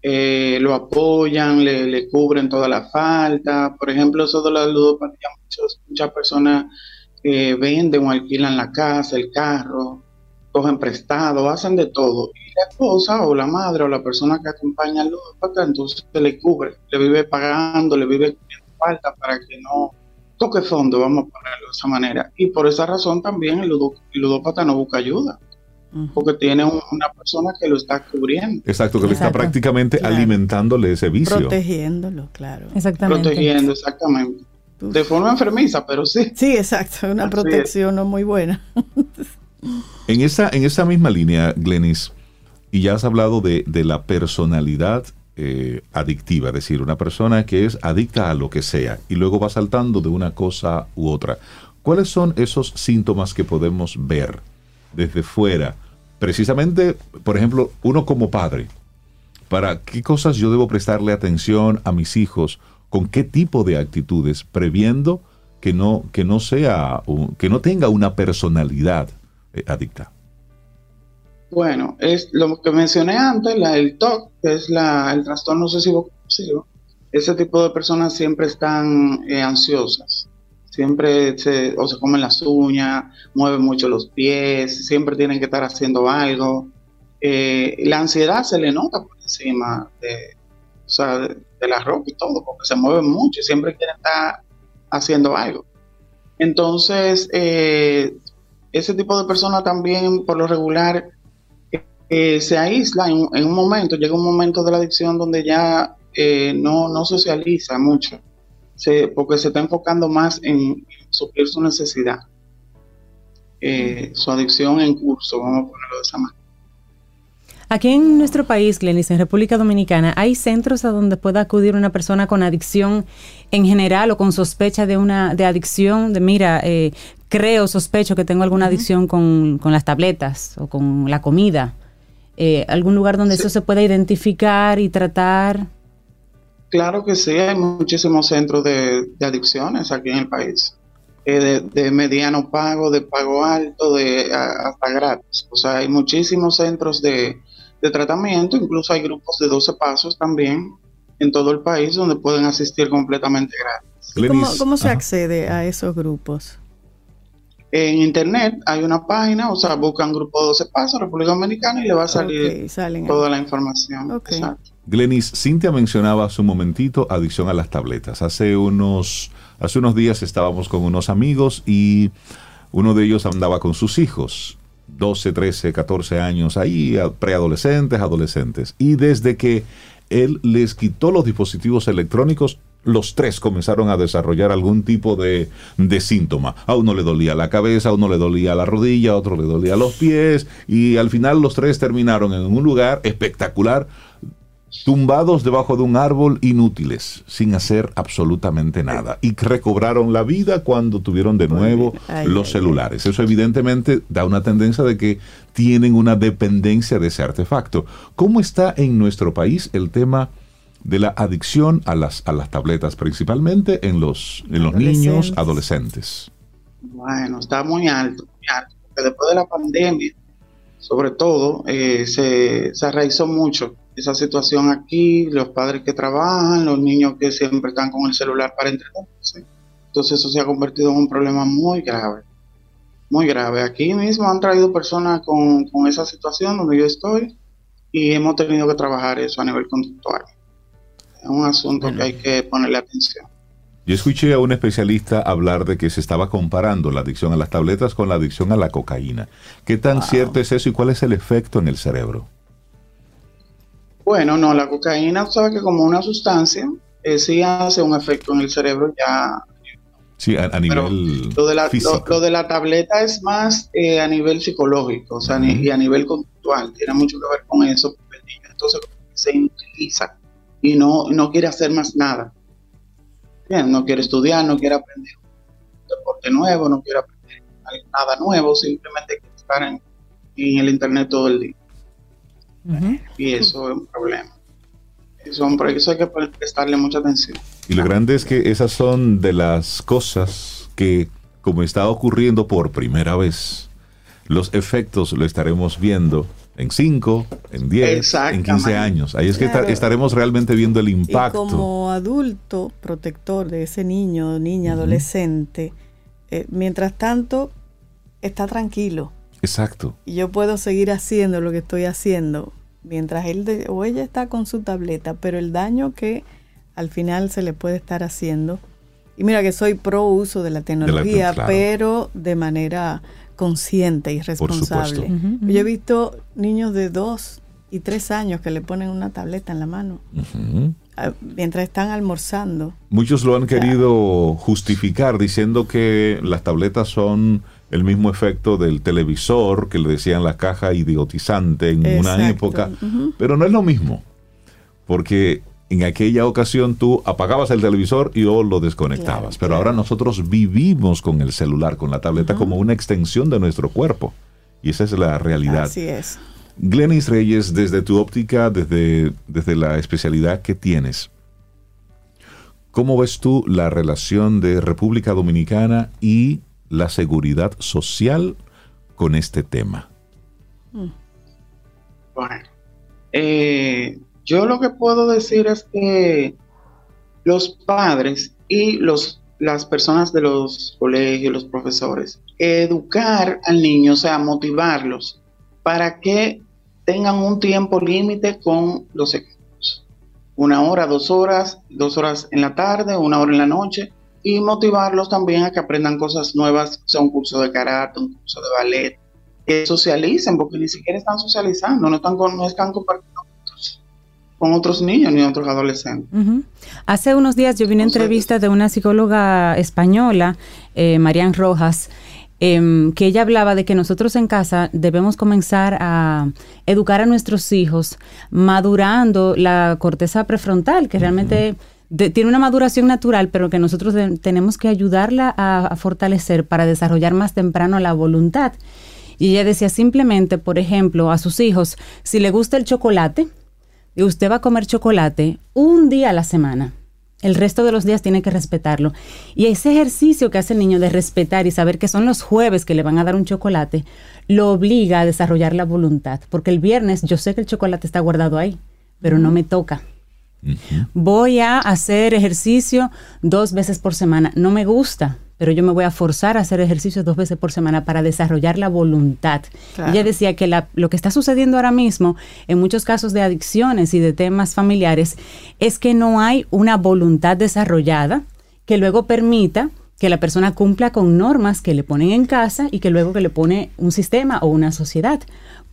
Eh, lo apoyan, le, cubren toda la falta. Por ejemplo, eso de la ludopatía, muchas personas venden o alquilan la casa, el carro, cogen prestado, hacen de todo. Y la esposa o la madre o la persona que acompaña al ludópata, entonces le cubre, le vive pagando, le vive falta para que no toque fondo, vamos a ponerlo de esa manera. Y por esa razón también el, ludópata no busca ayuda. Porque tiene una persona que lo está cubriendo. Exacto, que le está prácticamente alimentándole ese vicio. Protegiéndolo, claro. Exactamente. Protegiendo, exactamente. De forma enfermiza, pero sí. Sí, exacto, una protección no muy buena. en, esa, en esa misma línea, Glenis, y ya has hablado de, de la personalidad eh, adictiva, es decir, una persona que es adicta a lo que sea y luego va saltando de una cosa u otra. ¿Cuáles son esos síntomas que podemos ver desde fuera? Precisamente, por ejemplo, uno como padre, ¿para qué cosas yo debo prestarle atención a mis hijos? ¿Con qué tipo de actitudes? Previendo que no, que no sea, que no tenga una personalidad eh, adicta. Bueno, es lo que mencioné antes, la, el TOC, que es la, el trastorno obsesivo compulsivo. Ese tipo de personas siempre están eh, ansiosas, siempre se, o se comen las uñas, mueven mucho los pies, siempre tienen que estar haciendo algo. Eh, la ansiedad se le nota por encima de, o sea, de, la ropa y todo, porque se mueven mucho y siempre quieren estar haciendo algo. Entonces, eh, ese tipo de personas también, por lo regular, eh, se aísla en, un momento, llega un momento de la adicción donde ya eh, no, no socializa mucho, porque se está enfocando más en suplir su necesidad, eh, su adicción en curso, vamos a ponerlo de esa manera. Aquí en nuestro país, Glenis, en República Dominicana, ¿hay centros a donde pueda acudir una persona con adicción en general o con sospecha de una de adicción? De mira, creo, sospecho que tengo alguna adicción con, con, las tabletas o con la comida. Eh, algún lugar donde eso se pueda identificar y tratar? Claro que sí, hay muchísimos centros de, adicciones aquí en el país. Eh, de, mediano pago, de pago alto, de hasta gratis. O sea, hay muchísimos centros de, tratamiento, incluso hay grupos de 12 pasos también en todo el país donde pueden asistir completamente gratis. ¿Cómo, se accede a esos grupos? En internet hay una página, o sea, buscan Grupo 12 Pasos, República Dominicana, y le va a salir toda la información. Exacto. Glenis, Cintia mencionaba hace un momentito adicción a las tabletas. Hace unos, hace unos días estábamos con unos amigos y uno de ellos andaba con sus hijos, 12, 13, 14 años, ahí, preadolescentes, adolescentes. Y desde que él les quitó los dispositivos electrónicos, los tres comenzaron a desarrollar algún tipo de, de, síntoma. A uno le dolía la cabeza, a uno le dolía la rodilla, a otro le dolía los pies, y al final los tres terminaron en un lugar espectacular tumbados debajo de un árbol inútiles, sin hacer absolutamente nada. Y recobraron la vida cuando tuvieron de nuevo los celulares. Eso evidentemente da una tendencia de que tienen una dependencia de ese artefacto. ¿Cómo está en nuestro país el tema de la adicción a las, a las tabletas, principalmente en los, en los niños adolescentes? Bueno, está muy alto, muy alto. Porque después de la pandemia, sobre todo, eh, se, se arraizó mucho esa situación aquí, los padres que trabajan, los niños que siempre están con el celular para entretenerse. Entonces eso se ha convertido en un problema muy grave, muy grave. Aquí mismo han traído personas con, esa situación donde yo estoy y hemos tenido que trabajar eso a nivel conductual. Es un asunto que hay que ponerle atención. Yo escuché a un especialista hablar de que se estaba comparando la adicción a las tabletas con la adicción a la cocaína. ¿Qué tan cierto es eso y cuál es el efecto en el cerebro? Bueno, no, la cocaína, sabe que como una sustancia, eh, sí hace un efecto en el cerebro ya. Sí, a, nivel lo de, la, lo, de la tableta es más eh, a nivel psicológico, o sea, y a nivel conductual, tiene mucho que ver con eso, entonces se utiliza y no, no quiere hacer más nada. Bien, no quiere estudiar, no quiere aprender un deporte nuevo, no quiere aprender nada nuevo, simplemente quiere estar en el internet todo el día. Y eso es un problema. Eso, eso hay que prestarle mucha atención. Y lo grande es que esas son de las cosas que, como está ocurriendo por primera vez, los efectos lo estaremos viendo en 5, en 10, en 15 años. Ahí es que estaremos realmente viendo el impacto. como adulto protector de ese niño, niña, adolescente, eh, mientras tanto, está tranquilo Exacto. Y yo puedo seguir haciendo lo que estoy haciendo mientras él o ella está con su tableta, pero el daño que al final se le puede estar haciendo. Y mira que soy pro uso de la tecnología, pero de manera consciente y responsable. Yo he visto niños de dos y tres años que le ponen una tableta en la mano ah, mientras están almorzando. Muchos lo han querido justificar diciendo que las tabletas son el mismo efecto del televisor que le decían la caja idiotizante en una época, pero no es lo mismo, porque en aquella ocasión tú apagabas el televisor y o lo desconectabas, pero ahora nosotros vivimos con el celular, con la tableta como una extensión de nuestro cuerpo y esa es la realidad. Así es. Glenis Reyes, desde tu óptica, desde, desde la especialidad que tienes, ¿cómo ves tú la relación de República Dominicana y la seguridad social con este tema? Mm. Bueno, eh, yo lo que puedo decir es que los padres y los, las personas de los colegios, los profesores, educar al niño, o sea, motivarlos para que tengan un tiempo límite con los equipos. Una hora, dos horas, dos horas en la tarde, una hora en la noche, y motivarlos también a que aprendan cosas nuevas, sea un curso de karate, un curso de ballet, que socialicen, porque ni siquiera están socializando, no están, no están compartiendo con otros niños ni otros adolescentes. Hace unos días yo vi una entrevista de una psicóloga española, eh, Marian Rojas, em, que ella hablaba de que nosotros en casa debemos comenzar a educar a nuestros hijos madurando la corteza prefrontal, que realmente tiene una maduración natural, pero que nosotros tenemos que ayudarla a, fortalecer para desarrollar más temprano la voluntad. Y ella decía simplemente, por ejemplo, a sus hijos, si le gusta el chocolate, usted va a comer chocolate un día a la semana. El resto de los días tiene que respetarlo. Y ese ejercicio que hace el niño de respetar y saber que son los jueves que le van a dar un chocolate, lo obliga a desarrollar la voluntad. Porque el viernes yo sé que el chocolate está guardado ahí, pero no me toca. Voy a hacer ejercicio dos veces por semana. No me gusta, pero yo me voy a forzar a hacer ejercicio dos veces por semana para desarrollar la voluntad. Ella decía que lo que está sucediendo ahora mismo en muchos casos de adicciones y de temas familiares es que no hay una voluntad desarrollada que luego permita que la persona cumpla con normas que le ponen en casa y que luego que le pone un sistema o una sociedad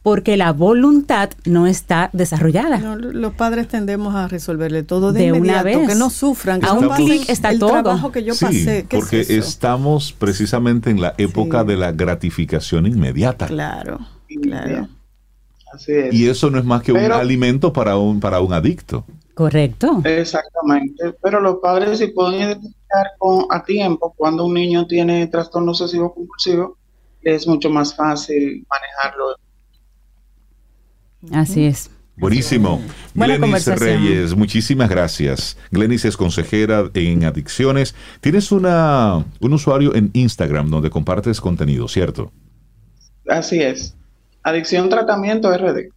porque la voluntad no está desarrollada. los padres tendemos a resolverle todo de, una vez. que no sufran, que a un clic está el todo. trabajo que yo pasé. porque estamos precisamente en la época de la gratificación inmediata. Claro, claro. Así es. Y eso no es más que un alimento para un, para un adicto. Correcto. Exactamente. Pero los padres si pueden identificar con, a tiempo cuando un niño tiene trastorno obsesivo compulsivo, es mucho más fácil manejarlo Así es. Buenísimo. Glenis Reyes, muchísimas gracias. Glenis es consejera en adicciones. Tienes una, un usuario en Instagram donde compartes contenido, ¿cierto? Así es. Adicción Tratamiento RD.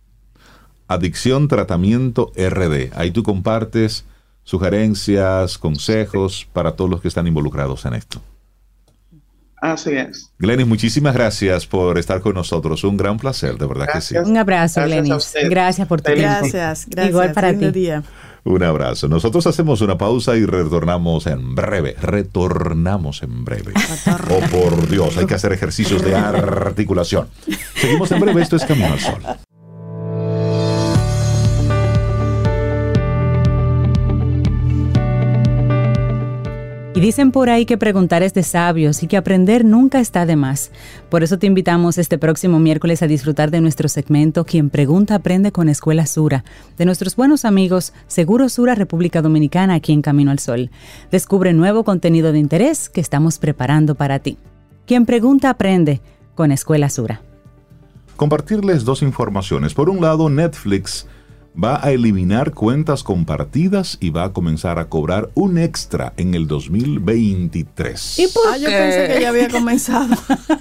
Adicción Tratamiento RD. Ahí tú compartes sugerencias, consejos para todos los que están involucrados en esto. Así es. Glenis, muchísimas gracias por estar con nosotros. Un gran placer, de verdad que sí. Un abrazo, Glenis. Gracias por tu tiempo. Gracias, gracias. Igual para ti. Día. Un abrazo. Nosotros hacemos una pausa y retornamos en breve. Retornamos en breve. Oh, por Dios, hay que hacer ejercicios de articulación. Seguimos en breve. Esto es Camino al Sol. Y dicen por ahí que preguntar es de sabios y que aprender nunca está de más. Por eso te invitamos este próximo miércoles a disfrutar de nuestro segmento Quien pregunta aprende con Escuela Sura, de nuestros buenos amigos Seguro Sura República Dominicana aquí en Camino al Sol. Descubre nuevo contenido de interés que estamos preparando para ti. Quien pregunta aprende con Escuela Sura. Compartirles dos informaciones. Por un lado, Netflix va a eliminar cuentas compartidas y va a comenzar a cobrar un extra en el 2023. ¿Y por ah, yo pensé que ya había comenzado.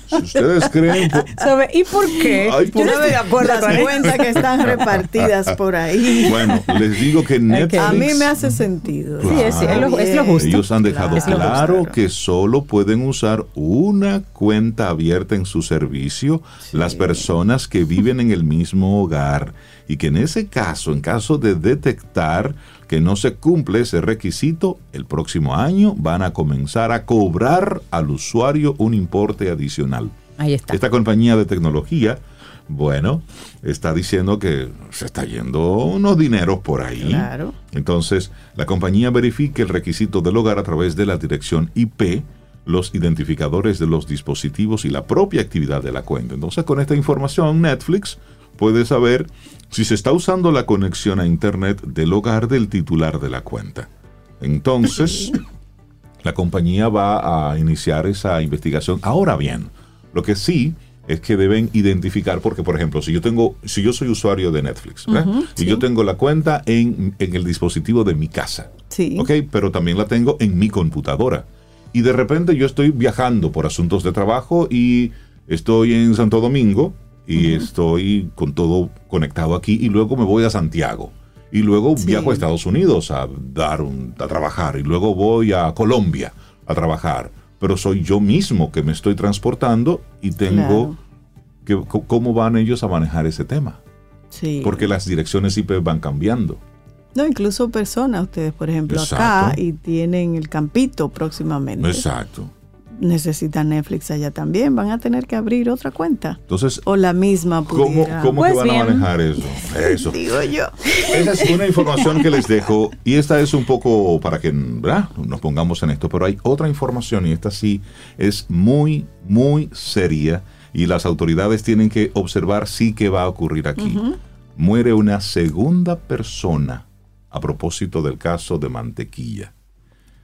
Si ustedes creen... ¿Y por qué? yo no estoy de acuerdo con las cuentas que están repartidas por ahí. Bueno, les digo que Netflix... A mí me hace sentido. sí, es, lo, justo. Ellos han dejado claro, que solo pueden usar una cuenta abierta en su servicio las personas que viven en el mismo hogar y que en ese caso, en caso de detectar que no se cumple ese requisito, el próximo año van a comenzar a cobrar al usuario un importe adicional. Ahí está. Esta compañía de tecnología, bueno, está diciendo que se está yendo unos dineros por ahí. Claro. Entonces, la compañía verifique el requisito del hogar a través de la dirección IP, los identificadores de los dispositivos y la propia actividad de la cuenta. Entonces, con esta información, Netflix puede saber si se está usando la conexión a Internet del hogar del titular de la cuenta. Entonces, la compañía va a iniciar esa investigación. Ahora bien, lo que sí es que deben identificar, porque por ejemplo, si yo tengo, si yo soy usuario de Netflix, y yo tengo la cuenta en, en, el dispositivo de mi casa, sí. ¿ok? Pero también la tengo en mi computadora. Y de repente yo estoy viajando por asuntos de trabajo y estoy en Santo Domingo y estoy con todo conectado aquí y luego me voy a Santiago y luego viajo a Estados Unidos a dar un, a trabajar y luego voy a Colombia a trabajar, pero soy yo mismo que me estoy transportando y tengo que cómo van ellos a manejar ese tema. Sí. Porque las direcciones IP van cambiando. No, incluso personas, ustedes por ejemplo acá y tienen el campito próximamente. Exacto necesitan Netflix allá también, van a tener que abrir otra cuenta. Entonces, o la misma ¿Cómo, cómo que pues van a manejar eso? Eso. Digo yo. Esa es una información que les dejo y esta es un poco para que nos pongamos en esto, pero hay otra información y esta sí es muy, muy seria y las autoridades tienen que observar sí que va a ocurrir aquí. Muere una segunda persona a propósito del caso de mantequilla.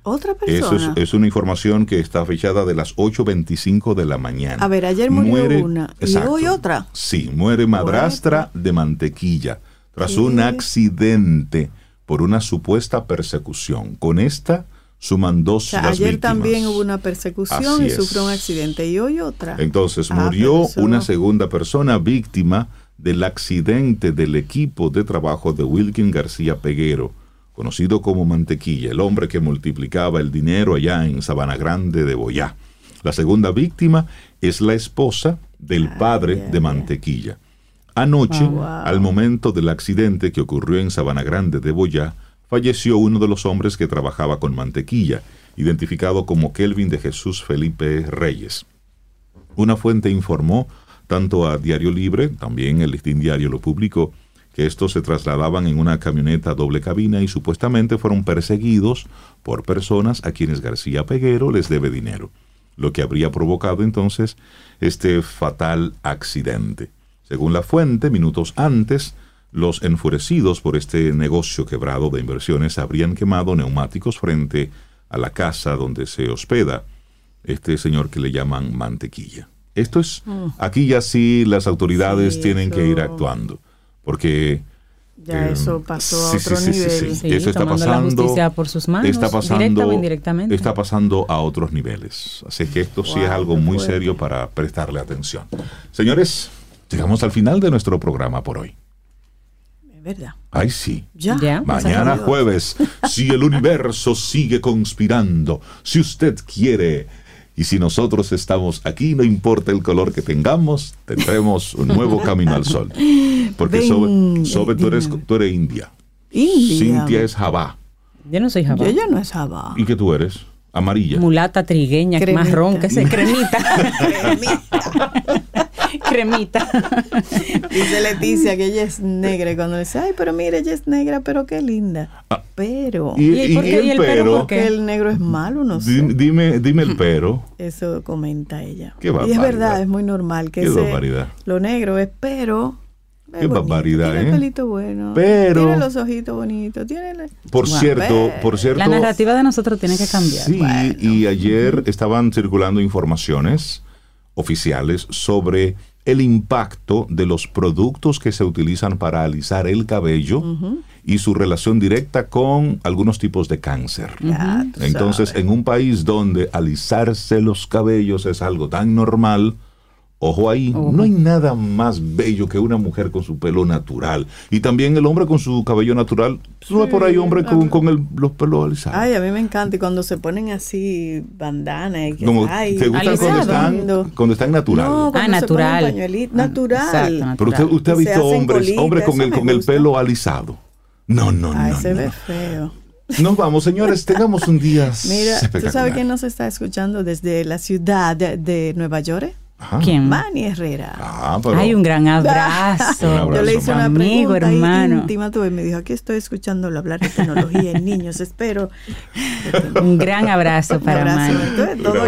Otra persona. Eso es, una información que está fechada de las 8.25 de la mañana. A ver, ayer murió una y hoy otra. Sí, muere madrastra de mantequilla tras un accidente por una supuesta persecución. Con esta suman dos Ayer también hubo una persecución y sufrió un accidente y hoy otra. Entonces ah, murió una segunda persona víctima del accidente del equipo de trabajo de Wilkin García Peguero, conocido como Mantequilla, el hombre que multiplicaba el dinero allá en Sabana Grande de Boyá. La segunda víctima es la esposa del padre de Mantequilla. Anoche, ah, al momento del accidente que ocurrió en Sabana Grande de Boyá, falleció uno de los hombres que trabajaba con mantequilla, identificado como Kelvin de Jesús Felipe Reyes. Una fuente informó tanto a Diario Libre, también el Listín Diario lo publicó, que estos se trasladaban en una camioneta doble cabina y supuestamente fueron perseguidos por personas a quienes García Peguero les debe dinero, lo que habría provocado entonces este fatal accidente. Según la fuente, minutos antes, los enfurecidos por este negocio quebrado de inversiones habrían quemado neumáticos frente a la casa donde se hospeda este señor que le llaman mantequilla. Esto es, mm. aquí ya sí las autoridades tienen que ir actuando, porque... Ya eh, eso pasó a otro nivel. eso está pasando, la por sus manos, está pasando, indirectamente. Está pasando a otros niveles. Así que esto sí es algo muy serio para prestarle atención. Señores, Llegamos al final de nuestro programa por hoy. ¿Verdad? Ay, sí. Ya. Mañana jueves, si el universo sigue conspirando, si usted quiere y si nosotros estamos aquí, no importa el color que tengamos, tendremos un nuevo camino al sol. Porque sobre, tú, eres, tú eres india. India. Cintia es Jabá. Yo no soy Jabá. Yo no es Jabá. ¿Y qué tú eres? Amarilla. Mulata, trigueña, marrón, que se cremita. cremita. Cremita. Dice Leticia que ella es negra y cuando dice, ay, pero mire, ella es negra, pero qué linda. Ah, pero. ¿Y, por qué? el, pero? Porque el negro es malo, no sé. Dime, dime el pero. Eso comenta ella. Qué y es verdad, es muy normal que qué lo negro es pero. Qué barbaridad, tiene ¿eh? el pelito bueno. Pero. Tiene los ojitos bonitos. Tiene por cierto, por cierto. La narrativa de nosotros tiene que cambiar. Sí, y ayer estaban circulando informaciones oficiales sobre el impacto de los productos que se utilizan para alisar el cabello y su relación directa con algunos tipos de cáncer. Entonces, en un país donde alisarse los cabellos es algo tan normal, Ojo ahí, no hay nada más bello que una mujer con su pelo natural. Y también el hombre con su cabello natural. No por ahí hombre con, con los pelos alisados. Ay, a mí me encanta. Y cuando se ponen así bandana. Y que, ay, ¿Te gustan cuando están, cuando están natural? No, ah, natural. natural. Pero usted, usted ha visto hombres, hombres con, el, con el pelo alisado. No, no, no. Ay, se ve feo. Nos vamos, señores. Tengamos un día. Mira, ¿tú sabes quién nos está escuchando desde la ciudad de, de Nueva York? ¿Quién? Manny Herrera. Ah, Hay un gran abrazo. Yo le hice una amigo, hermano. íntima, tuve, me dijo, aquí estoy escuchándolo hablar de tecnología en niños, espero. Un gran abrazo para Manny.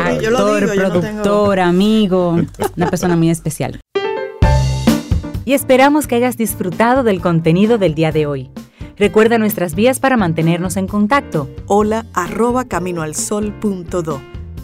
Actor, productor, amigo, una persona muy especial. Y esperamos que hayas disfrutado del contenido del día de hoy. Recuerda nuestras vías para mantenernos en contacto. Hola arroba caminoalsol.do